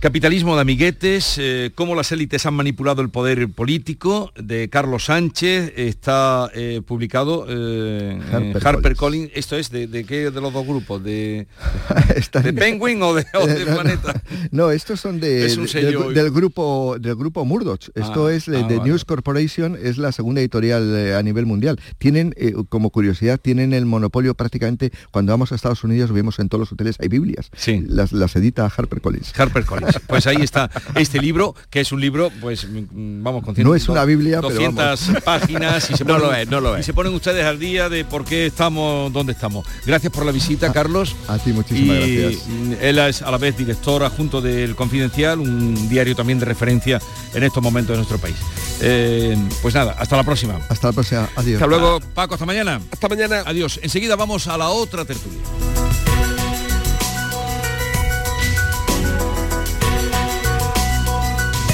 Capitalismo de amiguetes, eh, cómo las élites han manipulado el poder político, de Carlos Sánchez, está eh, publicado eh, Harper, Harper Collins. ¿Esto es de, qué de los dos grupos? ¿De, de Penguin o de, Planeta? No, estos son de, del, grupo del grupo Murdoch. Esto ah, es de, ah, News Corporation, es la segunda editorial a nivel mundial. Tienen, como curiosidad, tienen el monopolio prácticamente, cuando vamos a Estados Unidos vemos en todos los hoteles hay Biblias. Sí. Las, las edita Harper Collins. Harper Collins. Pues ahí está este libro, que es un libro, pues mm, vamos con No es una Biblia, 200 páginas y se, ponen, no lo es, no lo es. y se ponen ustedes al día de por qué estamos donde estamos. Gracias por la visita, Carlos. A ti muchísimas gracias. Él es a la vez director adjunto del Confidencial, un diario también de referencia en estos momentos de nuestro país. Eh, pues nada, hasta la próxima. Hasta la próxima. Adiós. Hasta luego, Paco, hasta mañana. Hasta mañana. Adiós. Enseguida vamos a la otra tertulia.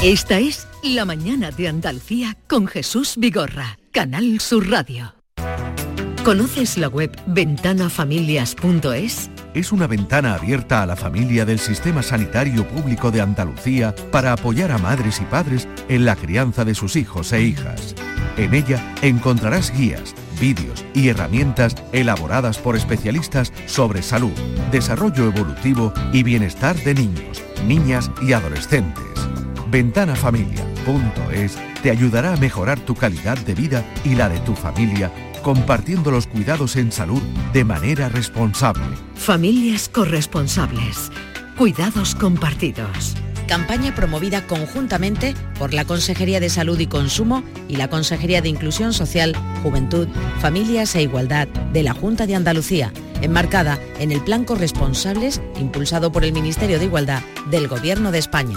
Esta es La Mañana de Andalucía con Jesús Vigorra, Canal Sur Radio. ¿Conoces la web ventanafamilias.es? Es una ventana abierta a la familia del Sistema Sanitario Público de Andalucía para apoyar a madres y padres en la crianza de sus hijos e hijas. En ella encontrarás guías, vídeos y herramientas elaboradas por especialistas sobre salud, desarrollo evolutivo y bienestar de niños, niñas y adolescentes ventanafamilia.es te ayudará a mejorar tu calidad de vida y la de tu familia compartiendo los cuidados en salud de manera responsable. Familias corresponsables. Cuidados compartidos. Campaña promovida conjuntamente por la Consejería de Salud y Consumo y la Consejería de Inclusión Social, Juventud, Familias e Igualdad de la Junta de Andalucía, enmarcada en el Plan Corresponsables impulsado por el Ministerio de Igualdad del Gobierno de España.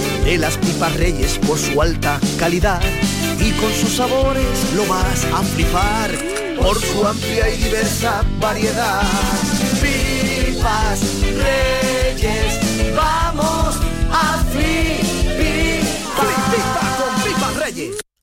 de las pipas reyes por su alta calidad y con sus sabores lo vas a flipar por su amplia y diversa variedad. Pipas reyes, vamos a flipar. con pipas reyes.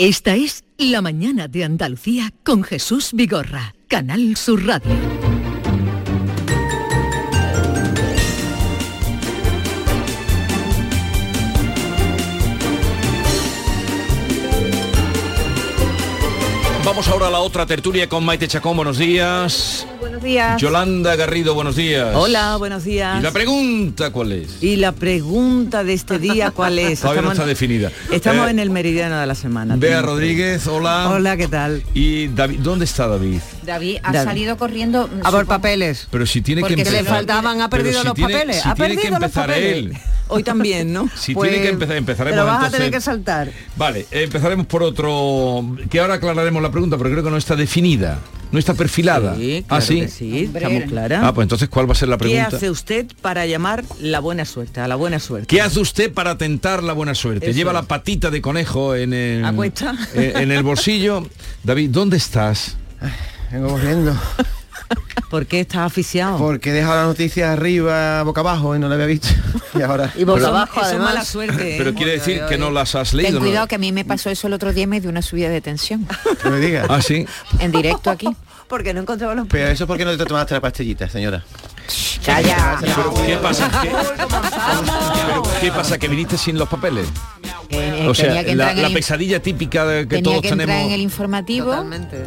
Esta es La Mañana de Andalucía con Jesús Vigorra, Canal Sur Radio. Vamos ahora a la otra tertulia con Maite Chacón, buenos días. Buenos días. Yolanda Garrido, buenos días. Hola, buenos días. ¿Y la pregunta cuál es? Y la pregunta de este día cuál es? Todavía no está definida. Estamos eh, en el meridiano de la semana. Bea Rodríguez, hola. Hola, ¿qué tal? ¿Y David, dónde está David? David ha salido corriendo a por papeles. Pero si tiene Porque que empezar. le faltaban, ha perdido los papeles. ha perdido que empezar él. Hoy también, ¿no? Si Pues, tiene que empezar, empezaremos Te lo vas a entonces- tener que saltar. Vale, empezaremos por otro, que ahora aclararemos la pregunta, pero creo que no está definida, no está perfilada. Sí, ¿Ah, claro sí? Sí, estamos claras. Ah, pues entonces, ¿cuál va a ser la ¿Qué pregunta? hace usted para llamar la buena suerte, a la buena suerte? ¿Qué hace usted para tentar la buena suerte? Eso Lleva es. la patita de conejo en el, eh, en el bolsillo. David, ¿dónde estás? Vengo corriendo. ¿Por qué estás aficiado? Porque he dejado la noticia arriba, boca abajo, y no la había visto. Y ahora... Y boca Pero- abajo, eso es mala suerte. ¿eh? Pero quiere decir que no las has leído. Ten ¿no? cuidado que a mí me pasó eso el otro día y me dio una subida de tensión. No me digas. Ah, sí. En directo aquí. Porque no encontraba los Pero eso es porque no te tomaste la pastillita, señora. Calla. Pero, ¿Qué pasa? ¿Qué, pero, ¿qué pasa? ¿Que viniste sin los papeles? Eh, O sea, tenía que la, el- pesadilla típica de que Tenía todos que tenemos... en el informativo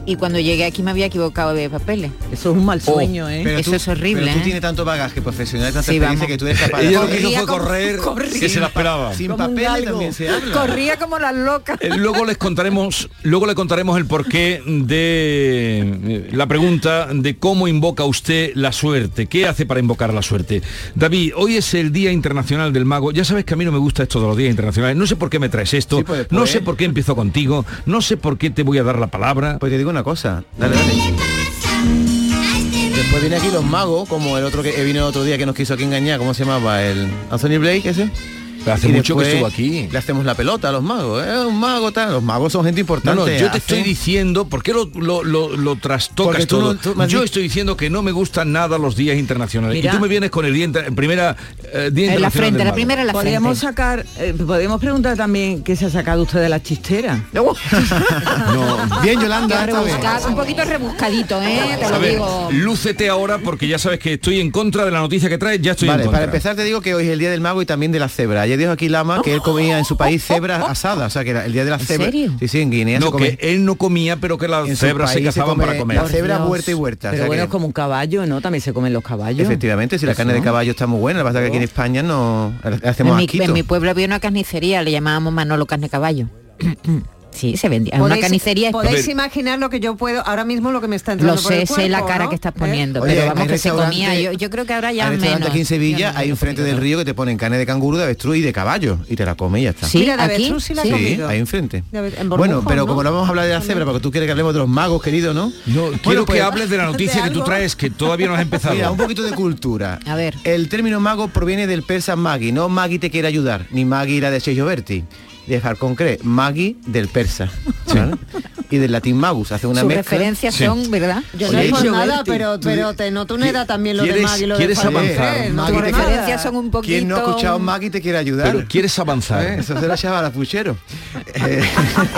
y cuando llegué aquí me había equivocado de papeles. Eso es un mal sueño, ¿eh? Pero Eso tú- es horrible. Pero tú ¿eh? tienes tanto bagaje profesional, tanta Sí, experiencia vamos. que tú eres capaz de... Ella lo que hizo fue como- correr, corría. que se la esperaba. Sin papeles también se habla. Corría como las locas. Eh, Luego les contaremos, luego le contaremos el porqué de eh, la pregunta de cómo invoca usted la suerte, qué hace para invocar la suerte. David, hoy es el Día Internacional del Mago. Ya sabes que a mí no me gusta esto de los días internacionales. No sé por qué me traes esto, Sí, pues no sé ¿eh? por qué empiezo contigo, no sé por qué te voy a dar la palabra. Pues te digo una cosa, dale, dale. Después viene aquí los magos, como el otro que vino el otro día que nos quiso aquí engañar, ¿cómo se llamaba? El Anthony Blake ese. Pero hace Y mucho que estuvo aquí. Le hacemos la pelota a los magos, ¿eh? Un mago tal. Los magos son gente No, importante. no, yo te estoy diciendo, ¿por qué lo, lo, lo- lo trastocas tú todo? no- yo dicho- estoy diciendo que no me gustan nada los días internacionales. Mira. y tú me vienes con el día inter- primera eh, Día En la frente, del la primera en la Podríamos frente. sacar, eh, podemos preguntar también qué se ha sacado usted de la chistera. Bien, Yolanda, rebuscado, un poquito rebuscadito, ¿eh? Te A lo ver, digo. lúcete ahora porque ya sabes que estoy en contra de la noticia que traes, ya estoy Vale, en contra. para empezar te digo que hoy es el día del mago y también de la cebra. Ayer dijo aquí Lama que él comía en su país cebra asada, o sea que era el día de la ¿En cebra. serio? Sí, sí, en Guinea no, se come. que él no comía, pero que las cebras se cazaban come para comer. La cebra Dios. huerta y huerta. o Pero sea bueno, que- es como un caballo, ¿no? También se comen los caballos. Efectivamente, si la carne de caballo está muy buena, lo que pasa es que aquí en España no le En hacemos mi, asquito. en mi pueblo había una carnicería, le llamábamos Manolo Carne Caballo. sí, se vendía. Una carnicería. Podéis imaginar lo que yo puedo, ahora mismo lo que me está entrando Lo por el sé, sé la cuerpo, cara ¿no? que estás poniendo, Oye, pero hay vamos que se comía. Yo, yo creo que ahora ya Hay menos. restaurante aquí en Sevilla, no hay me enfrente del río que te ponen carne de canguro, de avestruz y de caballo y te la comes y ya está. Sí, Mira, de aquí, avestruz sí la sí. comido. ahí enfrente. De ave- en Bueno, pero ¿no? como no vamos a hablar de la cebra, porque tú quieres que hablemos de los magos, querido, ¿no? No, Bueno, quiero pues- que hables de la noticia ¿De que tú traes, que todavía no has empezado. Mira, un poquito de cultura. A ver. El término mago proviene del persa Magui, no Magui te quiere ayudar, ni Magui la de Sergio Berti. Dejar concreto, Magui del persa. ¿vale? Y del latín magus, hace una Sus mezcla. referencias Sí. son, ¿verdad? Yo no es por nada, pero, pero te noto una edad también lo de ¿Quieres- Maggie lo de quieres avanzar? Maggie Tus referencias son un poquito... ¿Quién no ha escuchado Magui te quiere ayudar? Pero quieres avanzar. ¿Eh? Eso se la echaba a la puchero. Eh,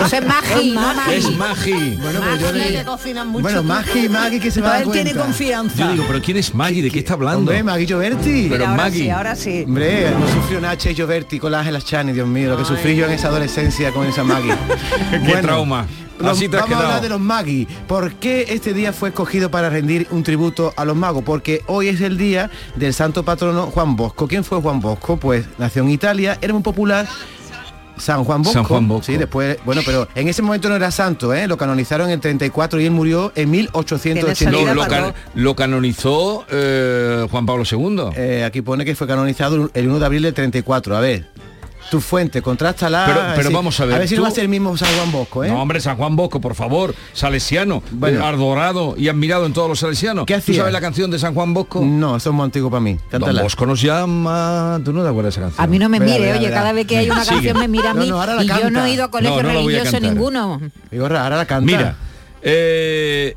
Eso es magi, no magi. Es magi. bueno, pero yo Maggie le- que cocinan mucho. bueno, Magui, Magui que se va a él tiene confianza. Yo digo, pero ¿quién es Maggie? ¿De qué está hablando? Hombre, Magui Gioberti. Pero ahora Maggie. sí, ahora sí. Hombre, no sufrió Nacha y Gioberti con la Ángela Chani, Dios mío, lo que sufrí yo en esa adolescencia con esa Maggie. Qué trauma. Los- Así te has vamos a hablar de los Maggi. ¿Por qué este día fue escogido para rendir un tributo a los magos? Porque hoy es el día del santo patrono Juan Bosco. ¿Quién fue Juan Bosco? Pues nació en Italia, era muy popular. San Juan Bosco. San Juan Bosco. Sí, después, bueno, pero en ese momento no era santo, ¿eh? Lo canonizaron en el 34 y él murió en 1880. Lo, lo can- lo canonizó eh, Juan Pablo II. Eh, aquí pone que fue canonizado el 1 de abril del 34. A ver, tu fuente, contrástala. Pero, pero sí. vamos a ver. A ver si tú- no va a ser el mismo San Juan Bosco, ¿eh? No, hombre, San Juan Bosco, por favor, salesiano, Bueno. eh, adorado y admirado en todos los salesianos. ¿Qué ¿Tú hacía? sabes la canción de San Juan Bosco? No, eso es muy antiguo para mí. Don Cántala. Bosco nos llama. ¿Tú no te acuerdas de esa canción? A mí no me mire, oye, cada vez que hay una Sigue. canción me mira a mí no, y yo no he ido a colegio No, a religioso ninguno. Digo, ahora la canta. Mira, eh,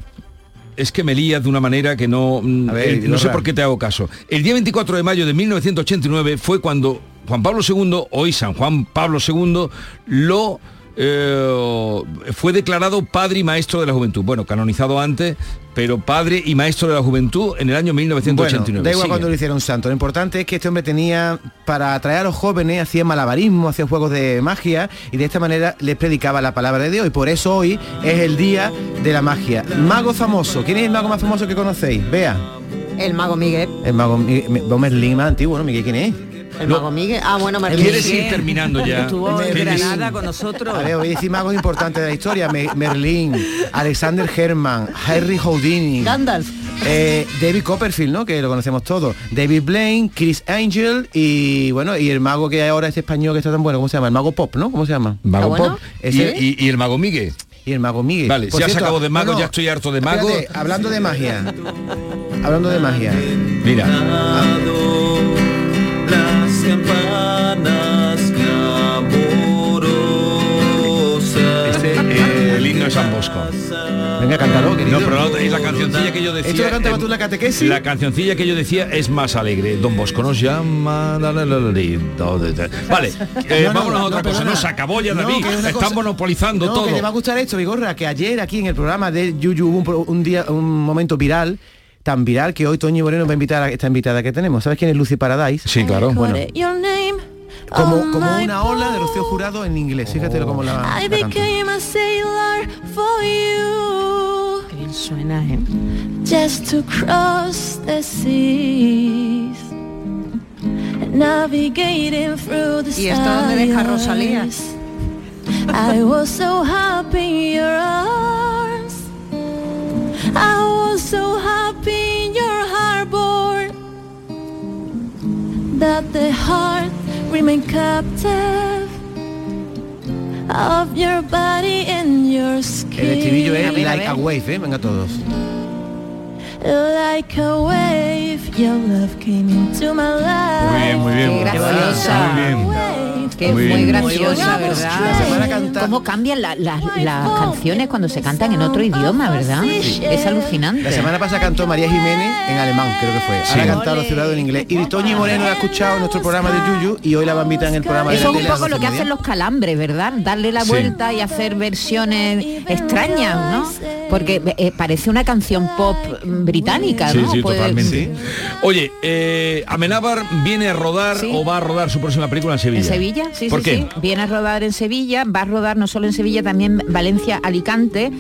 es que me lías de una manera que no, mm, ver, eh, no sé por qué te hago caso. El día 24 de mayo de 1989 fue cuando Juan Pablo II, hoy San Juan Pablo II, lo eh, fue declarado padre y maestro de la juventud. Bueno, canonizado antes, pero padre y maestro de la juventud en el año 1989. Bueno, da igual Sigue. cuando lo hicieron santo. Lo importante es que este hombre tenía, para atraer a los jóvenes, hacía malabarismo, hacía juegos de magia y de esta manera les predicaba la palabra de Dios. Y por eso hoy es el día de la magia. Mago famoso. ¿Quién es el mago más famoso que conocéis? Vea. El mago Miguel. El mago Merlín más antiguo, ¿no? Miguel, ¿quién es? El mago Miguel. Ah, bueno, Merlín. ¿Quieres ir terminando ya? Estuvo en ¿Quieres- Granada con nosotros. A ver, voy a decir magos importantes de la historia. Me- Merlín, Alexander Herman, Harry Houdini. Gandalf. Eh, David Copperfield, ¿no? Que lo conocemos todos. David Blaine, Chris Angel y bueno, y el mago que ahora es español que está tan bueno, ¿cómo se llama? El mago pop, ¿no? ¿Cómo se llama? Mago. Pop. Y, Ese- y- y el mago Miguel. y el mago Miguel. Vale, Por si has cierto, acabado de mago, no, ya estoy harto de mago. espérate, hablando de magia. hablando de magia. Mira. Las campanas clamorosas. Este, eh, el himno de San Bosco. Venga, cántalo, querido. No, pero es la cancioncilla que yo decía. ¿Esto lo cantabas em, tú en la catequesis? La cancioncilla que yo decía es más alegre. Don Bosco nos llama. la, la, la. Vale, eh, No, no, vámonos a no, otra cosa. No, se acabó ya, No, David. Están cosa- monopolizando No, todo. que te va a gustar esto, Vigorra, que ayer aquí en el programa de Yuyu hubo un, un día, un momento viral, tan viral que hoy Toño Moreno va a invitar a esta invitada que tenemos. ¿Sabes quién es Lucy Paradise? Sí, claro. Bueno, Your name como, como una ola de Rocío Jurado en inglés. Fíjate cómo la, I la canta. became a sailor for you. Qué bien suena, ¿eh? Just to cross the seas. Navigating through the ¿Y esto dónde deja Rosalía? I was so happy in your arms. I was so happy That the heart remained captive of your body and your skin. El estribillo es Like a Wave, ¿eh? Venga todos. Like a wave, your love came into my life. Muy bien, muy bien. Qué graciosa. Muy bien. Que es Muy muy, graciosa, La ¿verdad? semana canta- Cómo cambian la- la- las canciones cuando se cantan en otro idioma, ¿verdad? Es alucinante. La semana pasada cantó María Jiménez en alemán, creo que fue. Ahora Sí. ha cantado Los Ciudadanos en inglés. Y Toño Moreno la ha escuchado en nuestro programa de Yuyu y hoy la va a invitar en el programa de Eso la es un poco lo que hacen los calambres, ¿verdad? Darle la Sí. vuelta y hacer versiones extrañas, ¿no? Porque eh, parece una canción pop mm, británica, Sí, ¿no? sí, Puede- totalmente. Oye, eh, Amenábar viene a rodar o va a rodar su próxima película en Sevilla. En Sevilla, sí, ¿Por sí, qué? sí. Viene a rodar en Sevilla, va a rodar no solo en Sevilla, también Valencia, Alicante.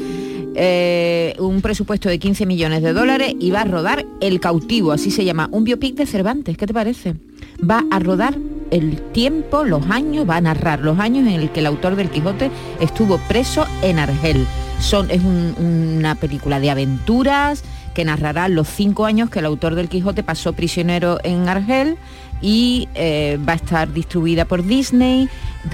eh, un presupuesto de 15 millones de dólares y va a rodar El cautivo, así se llama, un biopic de Cervantes, ¿qué te parece? Va a rodar el tiempo, los años, va a narrar los años en el que el autor del Quijote estuvo preso en Argel. Son, es un- una película de aventuras que narrará los cinco años que el autor del Quijote pasó prisionero en Argel y eh, va a estar distribuida por Disney.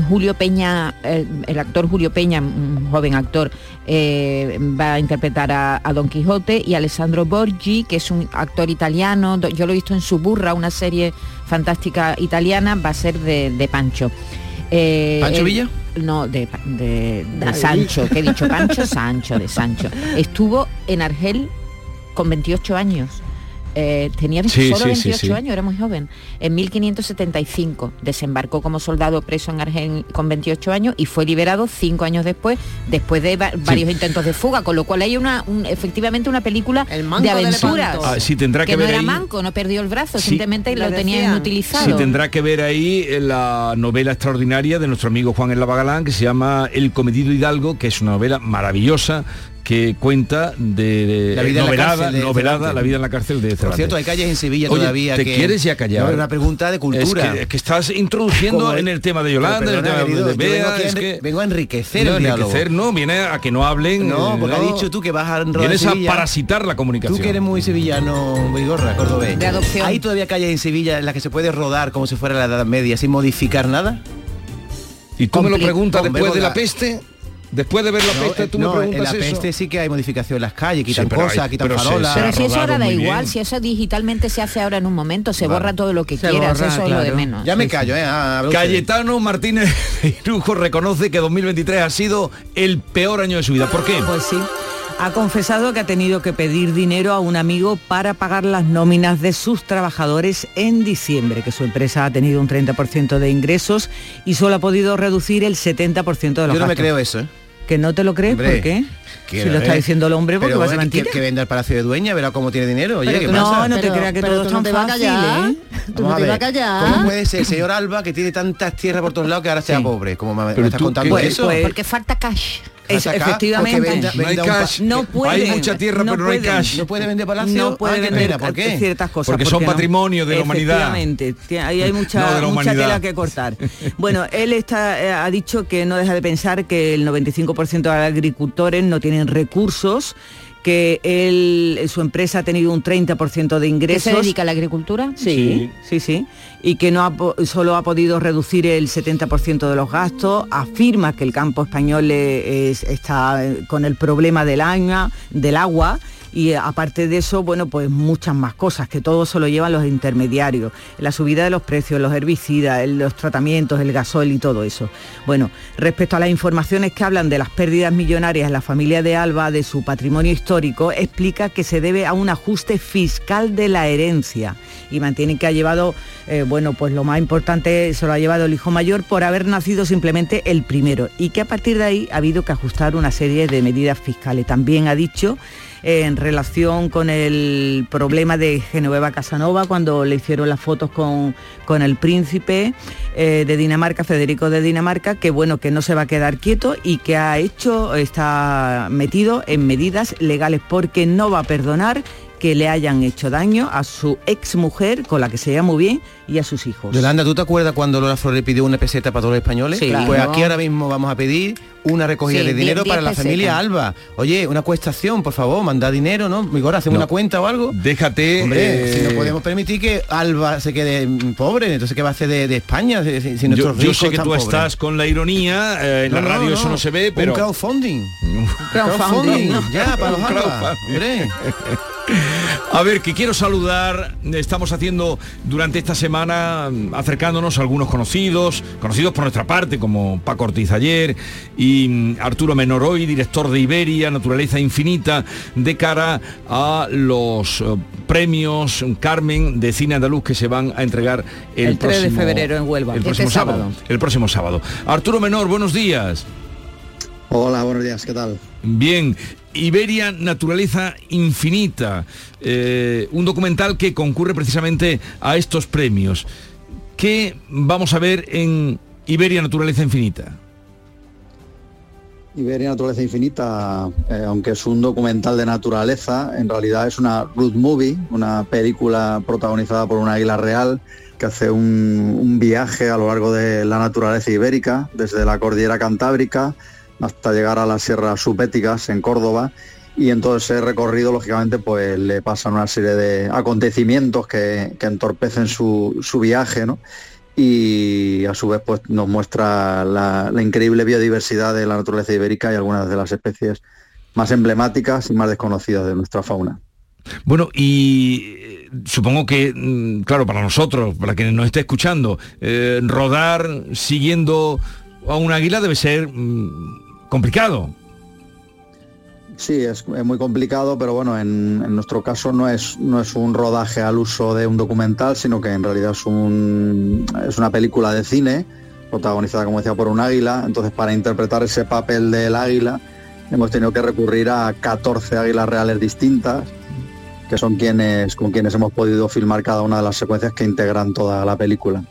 Julio Peña, eh, el actor Julio Peña, un joven actor, eh, va a interpretar a, a Don Quijote y Alessandro Borgi, que es un actor italiano, yo lo he visto en Suburra, una serie fantástica italiana, va a ser de, de Pancho. Eh, ¿Pancho el- Villa? No, de, de- de. Sancho, que he dicho Pancho, Sancho, de Sancho. Estuvo en Argel con 28 años. Eh, tenía Sí, solo sí, sí, 28 sí. años, era muy joven. En 1575 desembarcó como soldado preso en Argel con 28 años y fue liberado cinco años después, después de va- varios intentos de fuga, con lo cual hay una un- efectivamente una película manco de de aventuras. Ah, sí, tendrá que no ver era ahí- manco, no perdió el brazo, Sí. simplemente Lo lo tenía inutilizado. Sí, tendrá que ver ahí eh, la novela extraordinaria de nuestro amigo Juan El Lavagalán que se llama El comedido Hidalgo, que es una novela maravillosa que cuenta de, de- La vida en la novelada, cárcel de novelada, Cervantes. la vida en la cárcel de Por Cervantes. cierto, hay calles en Sevilla Oye, todavía ¿te que... quieres ya callar? No, es una pregunta de cultura. Es que, es que estás introduciendo en el- tema de Yolanda, en el tema querido, de vengo Bea, es que... vengo a enriquecer no, el diálogo. no, viene a que no hablen. No, porque no. has dicho tú que vas a rodar Vienes a Sevilla. parasitar la comunicación. Tú que eres muy sevillano, Vigorra, cordobés. De adopción. ¿Hay todavía calles en Sevilla en las que se puede rodar como si fuera la Edad Media sin modificar nada? Y tú me lo preguntas después de la peste, después de ver la peste, tú no, me preguntas en la eso. peste sí que hay modificación en las calles, quitan hay- cosas, quitan pero se- farolas. se Pero si eso ahora da igual, bien. si eso digitalmente se hace ahora en un momento, se borra todo lo que Se quieras, borra, eso es lo de menos. Ya me callo, ¿eh? Ah. Cayetano Martínez Irujo reconoce que 2023 ha sido el peor año de su vida. ¿Por qué? Pues sí. Ha confesado que ha tenido que pedir dinero a un amigo para pagar las nóminas de sus trabajadores en diciembre, que su empresa ha tenido un 30% de ingresos y solo ha podido reducir el 70% de los Yo no me creo eso, ¿eh? ¿Que no te lo crees? Hombre, ¿Por qué? Que, si lo está diciendo el hombre, porque pero va a ser bueno, que, mentira. que venda el Palacio de Dueña, verá cómo tiene dinero. Oye, Pero ¿qué no, pasa? no te creas que pero todo es no tan te vas a fácil, callar. ¿eh? Tú no Vamos a te vas a callar. ¿Cómo puede ser el señor Alba que tiene tantas tierras por todos lados que ahora sea pobre? Como me, me estás contando ¿qué? eso? Pues- Porque falta cash. Efectivamente. porque venda- No hay venda cash. No puede. Hay mucha tierra, pero no hay cash. ¿No puede vender palacio? No puede Ah, vender ¿por qué? ciertas cosas. Porque son patrimonio de la humanidad. Efectivamente, ahí hay mucha, No, de la mucha humanidad. tela que cortar. Bueno, él está, eh, ha dicho que no deja de pensar que el 95% de los agricultores no tienen recursos que él, su empresa ha tenido un 30% de ¿Qué ingresos. se dedica a la agricultura? Sí, sí, sí. Y que no ha solo ha podido reducir el 70% de los gastos. Afirma que el campo español es- está eh, con el problema del agua, del agua. Y eh, aparte de eso, bueno, pues muchas más cosas, que todo se lo llevan los intermediarios. La subida de los precios, los herbicidas, los tratamientos, el gasol y todo eso. Bueno, respecto a las informaciones que hablan de las pérdidas millonarias en la familia de Alba, de su patrimonio histórico, explica que se debe a un ajuste fiscal de la herencia y mantiene que ha llevado, eh, bueno, pues lo más importante se lo ha llevado el hijo mayor por haber nacido simplemente el primero y que a partir de ahí ha habido que ajustar una serie de medidas fiscales. También ha dicho en relación con el problema de Genoveva Casanova cuando le hicieron las fotos con, con el príncipe eh, de Dinamarca, Federico de Dinamarca, que bueno, que no se va a quedar quieto y que ha hecho, está metido en medidas legales porque no va a perdonar que le hayan hecho daño a su ex mujer, con la que se lleva muy bien, y a sus hijos. Yolanda, ¿tú te acuerdas cuando Lola Flores pidió una peseta para todos los españoles? Sí. Pues Claro. aquí ahora mismo vamos a pedir una recogida Sí, de dinero para la pesetas. familia Alba. Oye, una cuestación, por favor, manda dinero, ¿no? Mejor hacemos No. una cuenta o algo. Déjate... Hombre, eh, si no podemos permitir que Alba se quede mm, pobre, entonces ¿qué va a hacer de, de España si, si- yo, nuestros yo sé que tú pobres? estás con la ironía, eh, en No, la no, radio no. eso no se ve, pero... Un crowdfunding. Crowdfunding, ¿no? ya, para los Un Alba. A ver, que quiero saludar, estamos haciendo durante esta semana, mm, acercándonos a algunos conocidos, conocidos por nuestra parte, como Paco Ortiz ayer, y mm, Arturo Menoroy, director de Iberia, Naturaleza Infinita, de cara a los eh, premios Carmen de Cine Andaluz que se van a entregar el, El 3 de próximo- febrero en Huelva. El Este próximo sábado. sábado. El próximo sábado. Arturo Menor, buenos días. Hola, buenos días, ¿qué tal? Bien, Iberia Naturaleza Infinita, eh, un documental que concurre precisamente a estos premios. ¿Qué vamos a ver en Iberia Naturaleza Infinita? Iberia Naturaleza Infinita, eh, aunque es un documental de naturaleza, en realidad es una road movie, una película protagonizada por un águila real que hace un, un viaje a lo largo de la naturaleza ibérica, desde la cordillera cantábrica hasta llegar a las sierras subéticas en Córdoba. Y en todo ese recorrido, lógicamente, pues le pasan una serie de acontecimientos que, que entorpecen su, su viaje, ¿no? y a su vez pues nos muestra la, increíble biodiversidad de la naturaleza ibérica y algunas de las especies más emblemáticas y más desconocidas de nuestra fauna. Bueno, y eh, supongo que, mm, claro, para nosotros, para quienes nos esté escuchando, eh, rodar siguiendo a un águila debe ser mm, complicado. Sí, es, muy complicado, pero bueno, en, en nuestro caso no es, no es un rodaje al uso de un documental, sino que en realidad es, un, es una película de cine, protagonizada, como decía, por un águila. Entonces, para interpretar ese papel del águila, hemos tenido que recurrir a 14 águilas reales distintas, que son quienes, con quienes hemos podido filmar cada una de las secuencias que integran toda la película.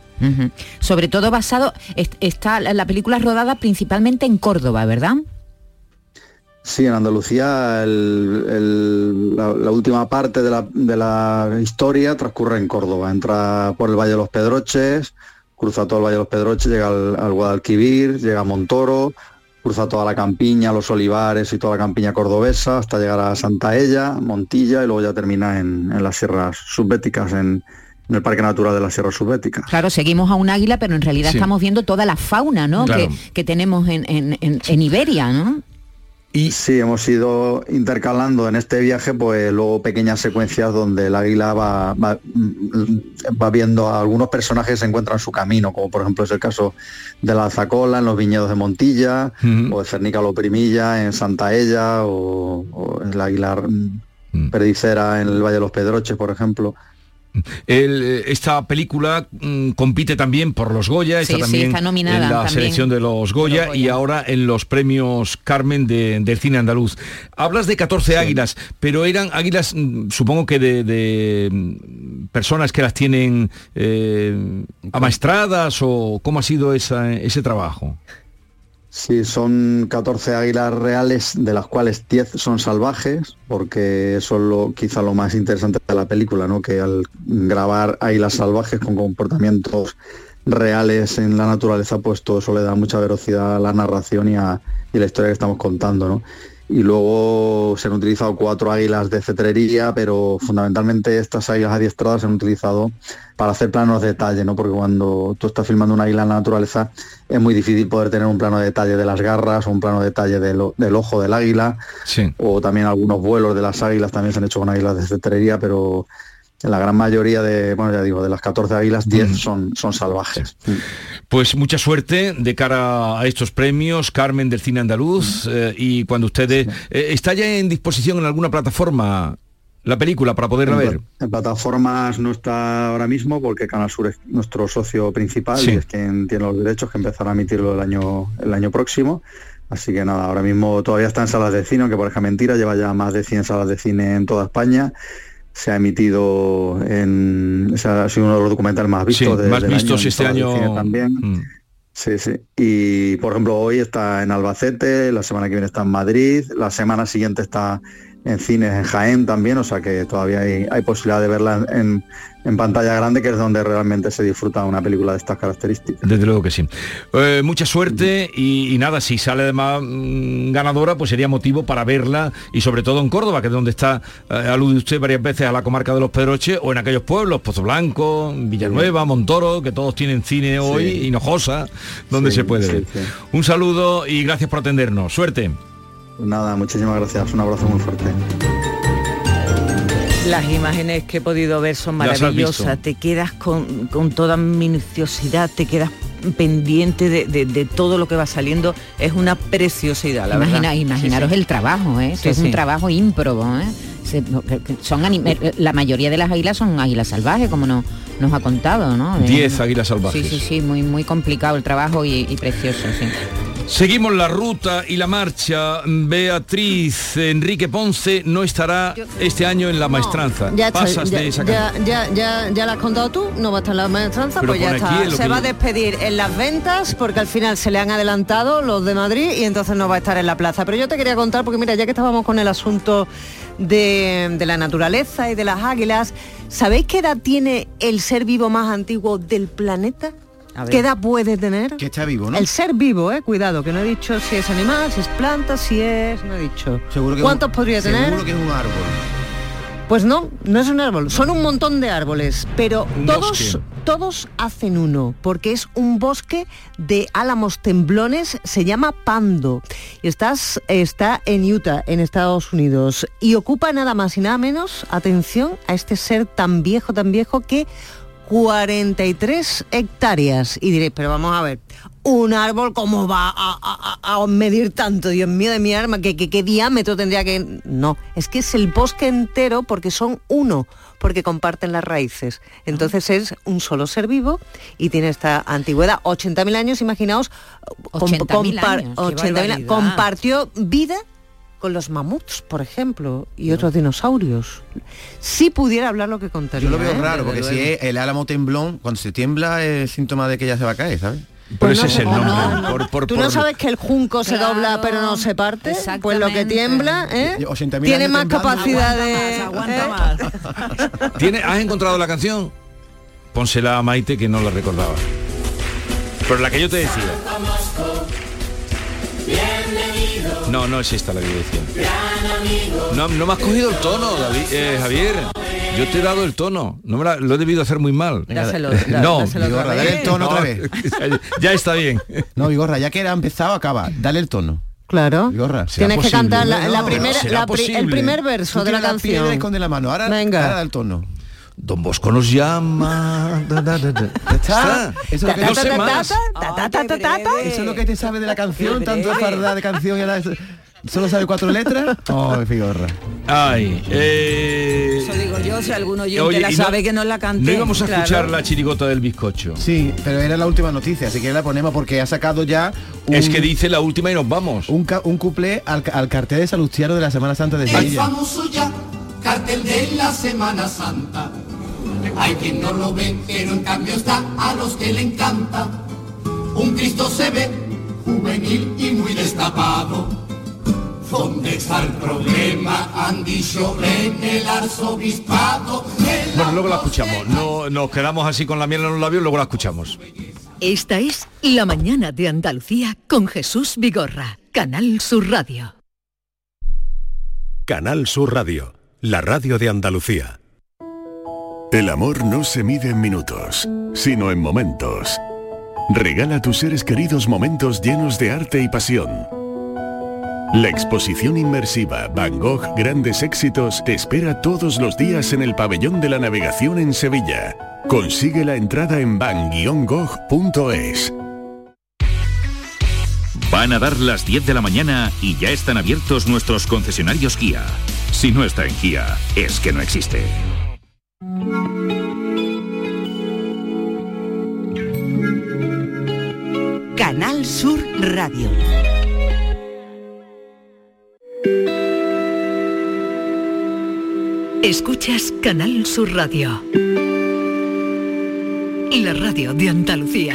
Sobre todo basado, est- está la la película rodada principalmente en Córdoba, ¿verdad? Sí, en Andalucía el- el- la, la última parte de la, de la historia transcurre en Córdoba. Entra por el Valle de los Pedroches, cruza todo el Valle de los Pedroches, llega al, al Guadalquivir, llega a Montoro, cruza toda la campiña, los olivares y toda la campiña cordobesa hasta llegar a Santa Ella, Montilla y luego ya termina en, en las sierras subbéticas, en, en el Parque Natural de las Sierras Subbéticas. Claro, seguimos a un águila, pero en realidad Sí. estamos viendo toda la fauna, ¿no? Claro. Que, que tenemos en, en- en- en Iberia, ¿no? Y sí, hemos ido intercalando en este viaje, pues luego pequeñas secuencias donde el águila va, va, mm, va viendo a algunos personajes que se encuentran en su camino, como por ejemplo es el caso de la alzacola en los viñedos de Montilla, o de Cernica Loprimilla en Santa Ella, o, o el águila mm, perdicera en el Valle de los Pedroches, por ejemplo. El, eh, esta película mm, compite también por los Goya, está sí, también está nominada en la también. selección de los Goya, y ahora en los premios Carmen de- del cine andaluz. Hablas de 14 águilas, pero eran águilas, mm, supongo que de, de, mm, personas que las tienen eh, amaestradas o cómo ha sido esa- ese trabajo. Sí, son 14 águilas reales, de las cuales 10 son salvajes, porque eso es lo, quizá lo más interesante de la película, ¿no? que al grabar águilas salvajes con comportamientos reales en la naturaleza, pues todo eso le da mucha velocidad a la narración y a, y a la historia que estamos contando. ¿no? Y luego se han utilizado cuatro águilas de cetrería, pero fundamentalmente estas águilas adiestradas se han utilizado para hacer planos de detalle, ¿no? Porque cuando tú estás filmando una águila en la naturaleza es muy difícil poder tener un plano de detalle de las garras o un plano de detalle del, del ojo del águila Sí. o también algunos vuelos de las águilas también se han hecho con águilas de cetrería, pero la gran mayoría de, bueno, ya digo, de las 14 águilas, 10 son, son salvajes. Pues mucha suerte de cara a estos premios, Carmen del Cine Andaluz, eh, y cuando ustedes... eh, ¿Está ya en disposición en alguna plataforma la película para poderla En, ver? en plataformas no está ahora mismo porque Canal Sur es nuestro socio principal Sí. y es quien tiene los derechos que empezará a emitirlo el año, el año próximo. Así que nada, ahora mismo todavía está en salas de cine, aunque parezca mentira, lleva ya más de 100 salas de cine en toda España. Se ha emitido en... o sea, ha sido uno de los documentales más Sí, vistos de- más vistos año este año. también. Mm. Sí, sí. Y por ejemplo, hoy está en Albacete, la semana que viene está en Madrid, la semana siguiente está en cines en Jaén también, o sea que todavía hay, hay posibilidad de verla en, en pantalla grande, que es donde realmente se disfruta una película de estas características. Desde luego que sí. Eh, mucha suerte y, y nada, si sale además mm, ganadora, pues sería motivo para verla y sobre todo en Córdoba, que es donde está, eh, alude usted varias veces a la comarca de los Pedroches, o en aquellos pueblos, Pozo Blanco, Villanueva, Montoro, que todos tienen cine hoy, Sí. Hinojosa, donde Sí, se puede sí, ver. Un saludo y gracias por atendernos. Suerte. Pues nada, muchísimas gracias, un abrazo muy fuerte. Las imágenes que he podido ver son maravillosas, te quedas con, con toda minuciosidad, te quedas pendiente de, de- de todo lo que va saliendo, es una preciosidad, la Imagina- verdad. imaginaros Sí, sí. el trabajo, ¿eh? Sí, es un trabajo ímprobo, ¿eh? Se- son anime- la mayoría de las águilas son águilas salvajes, como no- nos ha contado, ¿no? De- Diez águilas salvajes. Sí, sí, sí, muy, muy complicado el trabajo y, y precioso, sí. Seguimos la ruta y la marcha. Beatriz Enrique Ponce no estará este año en la maestranza. Ya, Pasas ya, de esa ya, ya, ya, ya lo has contado tú, no va a estar la maestranza, Pero pues ya está. en Se va a despedir en las ventas porque al final se le han adelantado los de Madrid y entonces no va a estar en la plaza. Pero yo te quería contar, porque mira, ya que estábamos con el asunto de, de la naturaleza y de las águilas, ¿sabéis qué edad tiene el ser vivo más antiguo del planeta? ¿Qué edad puede tener? Que está vivo, ¿no? El ser vivo, eh, cuidado, que no he dicho si es animal, si es planta, si es. No he dicho. Seguro que ¿Cuántos un- podría tener? Seguro que es un árbol. Pues no, no es un árbol, son un montón de árboles, pero Un todos, bosque. todos hacen uno, porque es un bosque de álamos temblones, se llama Pando. Y estás, está en Utah, en Estados Unidos, y ocupa nada más y nada menos, atención, a este ser tan viejo, tan viejo que 43 hectáreas. Y diréis, pero vamos a ver, un árbol, ¿cómo va a, a- a- a medir tanto? Dios mío de mi arma, ¿qué, qué, qué diámetro tendría que...? No, es que es el bosque entero porque son uno, porque comparten las raíces. Entonces es un solo ser vivo y tiene esta antigüedad. 80.000 años, imaginaos, com- 80.000 compar- años, qué 80.000 barbaridad. compartió vida con los mamuts, por ejemplo, y otros dinosaurios. Si pudiera hablar lo que contaría. Yo lo veo ¿eh? raro, porque si es el álamo temblón, cuando se tiembla es síntoma de que ya se va a caer, ¿sabes? Pero ese Pues es el no, nombre. no, no. por- por- Tú por- no sabes que el junco se dobla pero no se parte, pues lo que tiembla, ¿eh? 80.000 tiene años más temblando. capacidad Aguanta de. ¿eh? ¿Tiene, ¿Has encontrado la canción? Pónsela a Maite que no la recordaba. Pero la que yo te decía. No, no es esta la decía. No, no me has cogido el tono, David, eh, Javier. Yo te he dado el tono. No me la- lo he debido hacer muy mal. Dáselo, da- no, dáselo Vigorra, dale el tono otra vez. ya está bien. No, Vigorra, ya que era empezado, acaba. Dale el tono. Claro. Vigorra. Tienes que cantar la, la No, primera, la el primer verso de la piedra canción. esconde la mano. Ahora, Venga. ahora da el tono. Don Bosco nos llama. Eso es lo que No sé más. Eso es lo que te sabe de la canción, tanto fardar de canción y ahora solo sabe cuatro letras. Oh, Vigorra. Ay, eh, Eso digo yo, si alguno oyente Oye, la y no- sabe que no la cante. No íbamos a claro. escuchar la chirigota del bizcocho. Sí, pero era la última noticia, así que la ponemos porque ha sacado ya un, Es que dice la última y nos vamos. un, un cuplé al, al cartel de Salustiano de la Semana Santa de El Sevilla. famoso ya cartel de la Semana Santa. Hay quien no lo ve, pero en cambio está a los que le encanta. Un Cristo se ve juvenil y muy destapado. ¿Dónde está el problema? Han dicho en el arzobispado. El Bueno, luego la escuchamos. No, nos quedamos así con la miel en los labios, luego la escuchamos. Esta es La mañana de Andalucía con Jesús Vigorra, Canal Sur Radio. Canal Sur Radio, la radio de Andalucía. El amor no se mide en minutos, sino en momentos. Regala a tus seres queridos momentos llenos de arte y pasión. La exposición inmersiva Van Gogh Grandes Éxitos te espera todos los días en el Pabellón de la Navegación en Sevilla. Consigue la entrada en van-gogh.es. Van a dar las 10 de la mañana y ya están abiertos nuestros concesionarios Kia. Si no está en Kia, es que no existe. Canal Sur Radio. Escuchas Canal Sur Radio. La radio de Andalucía.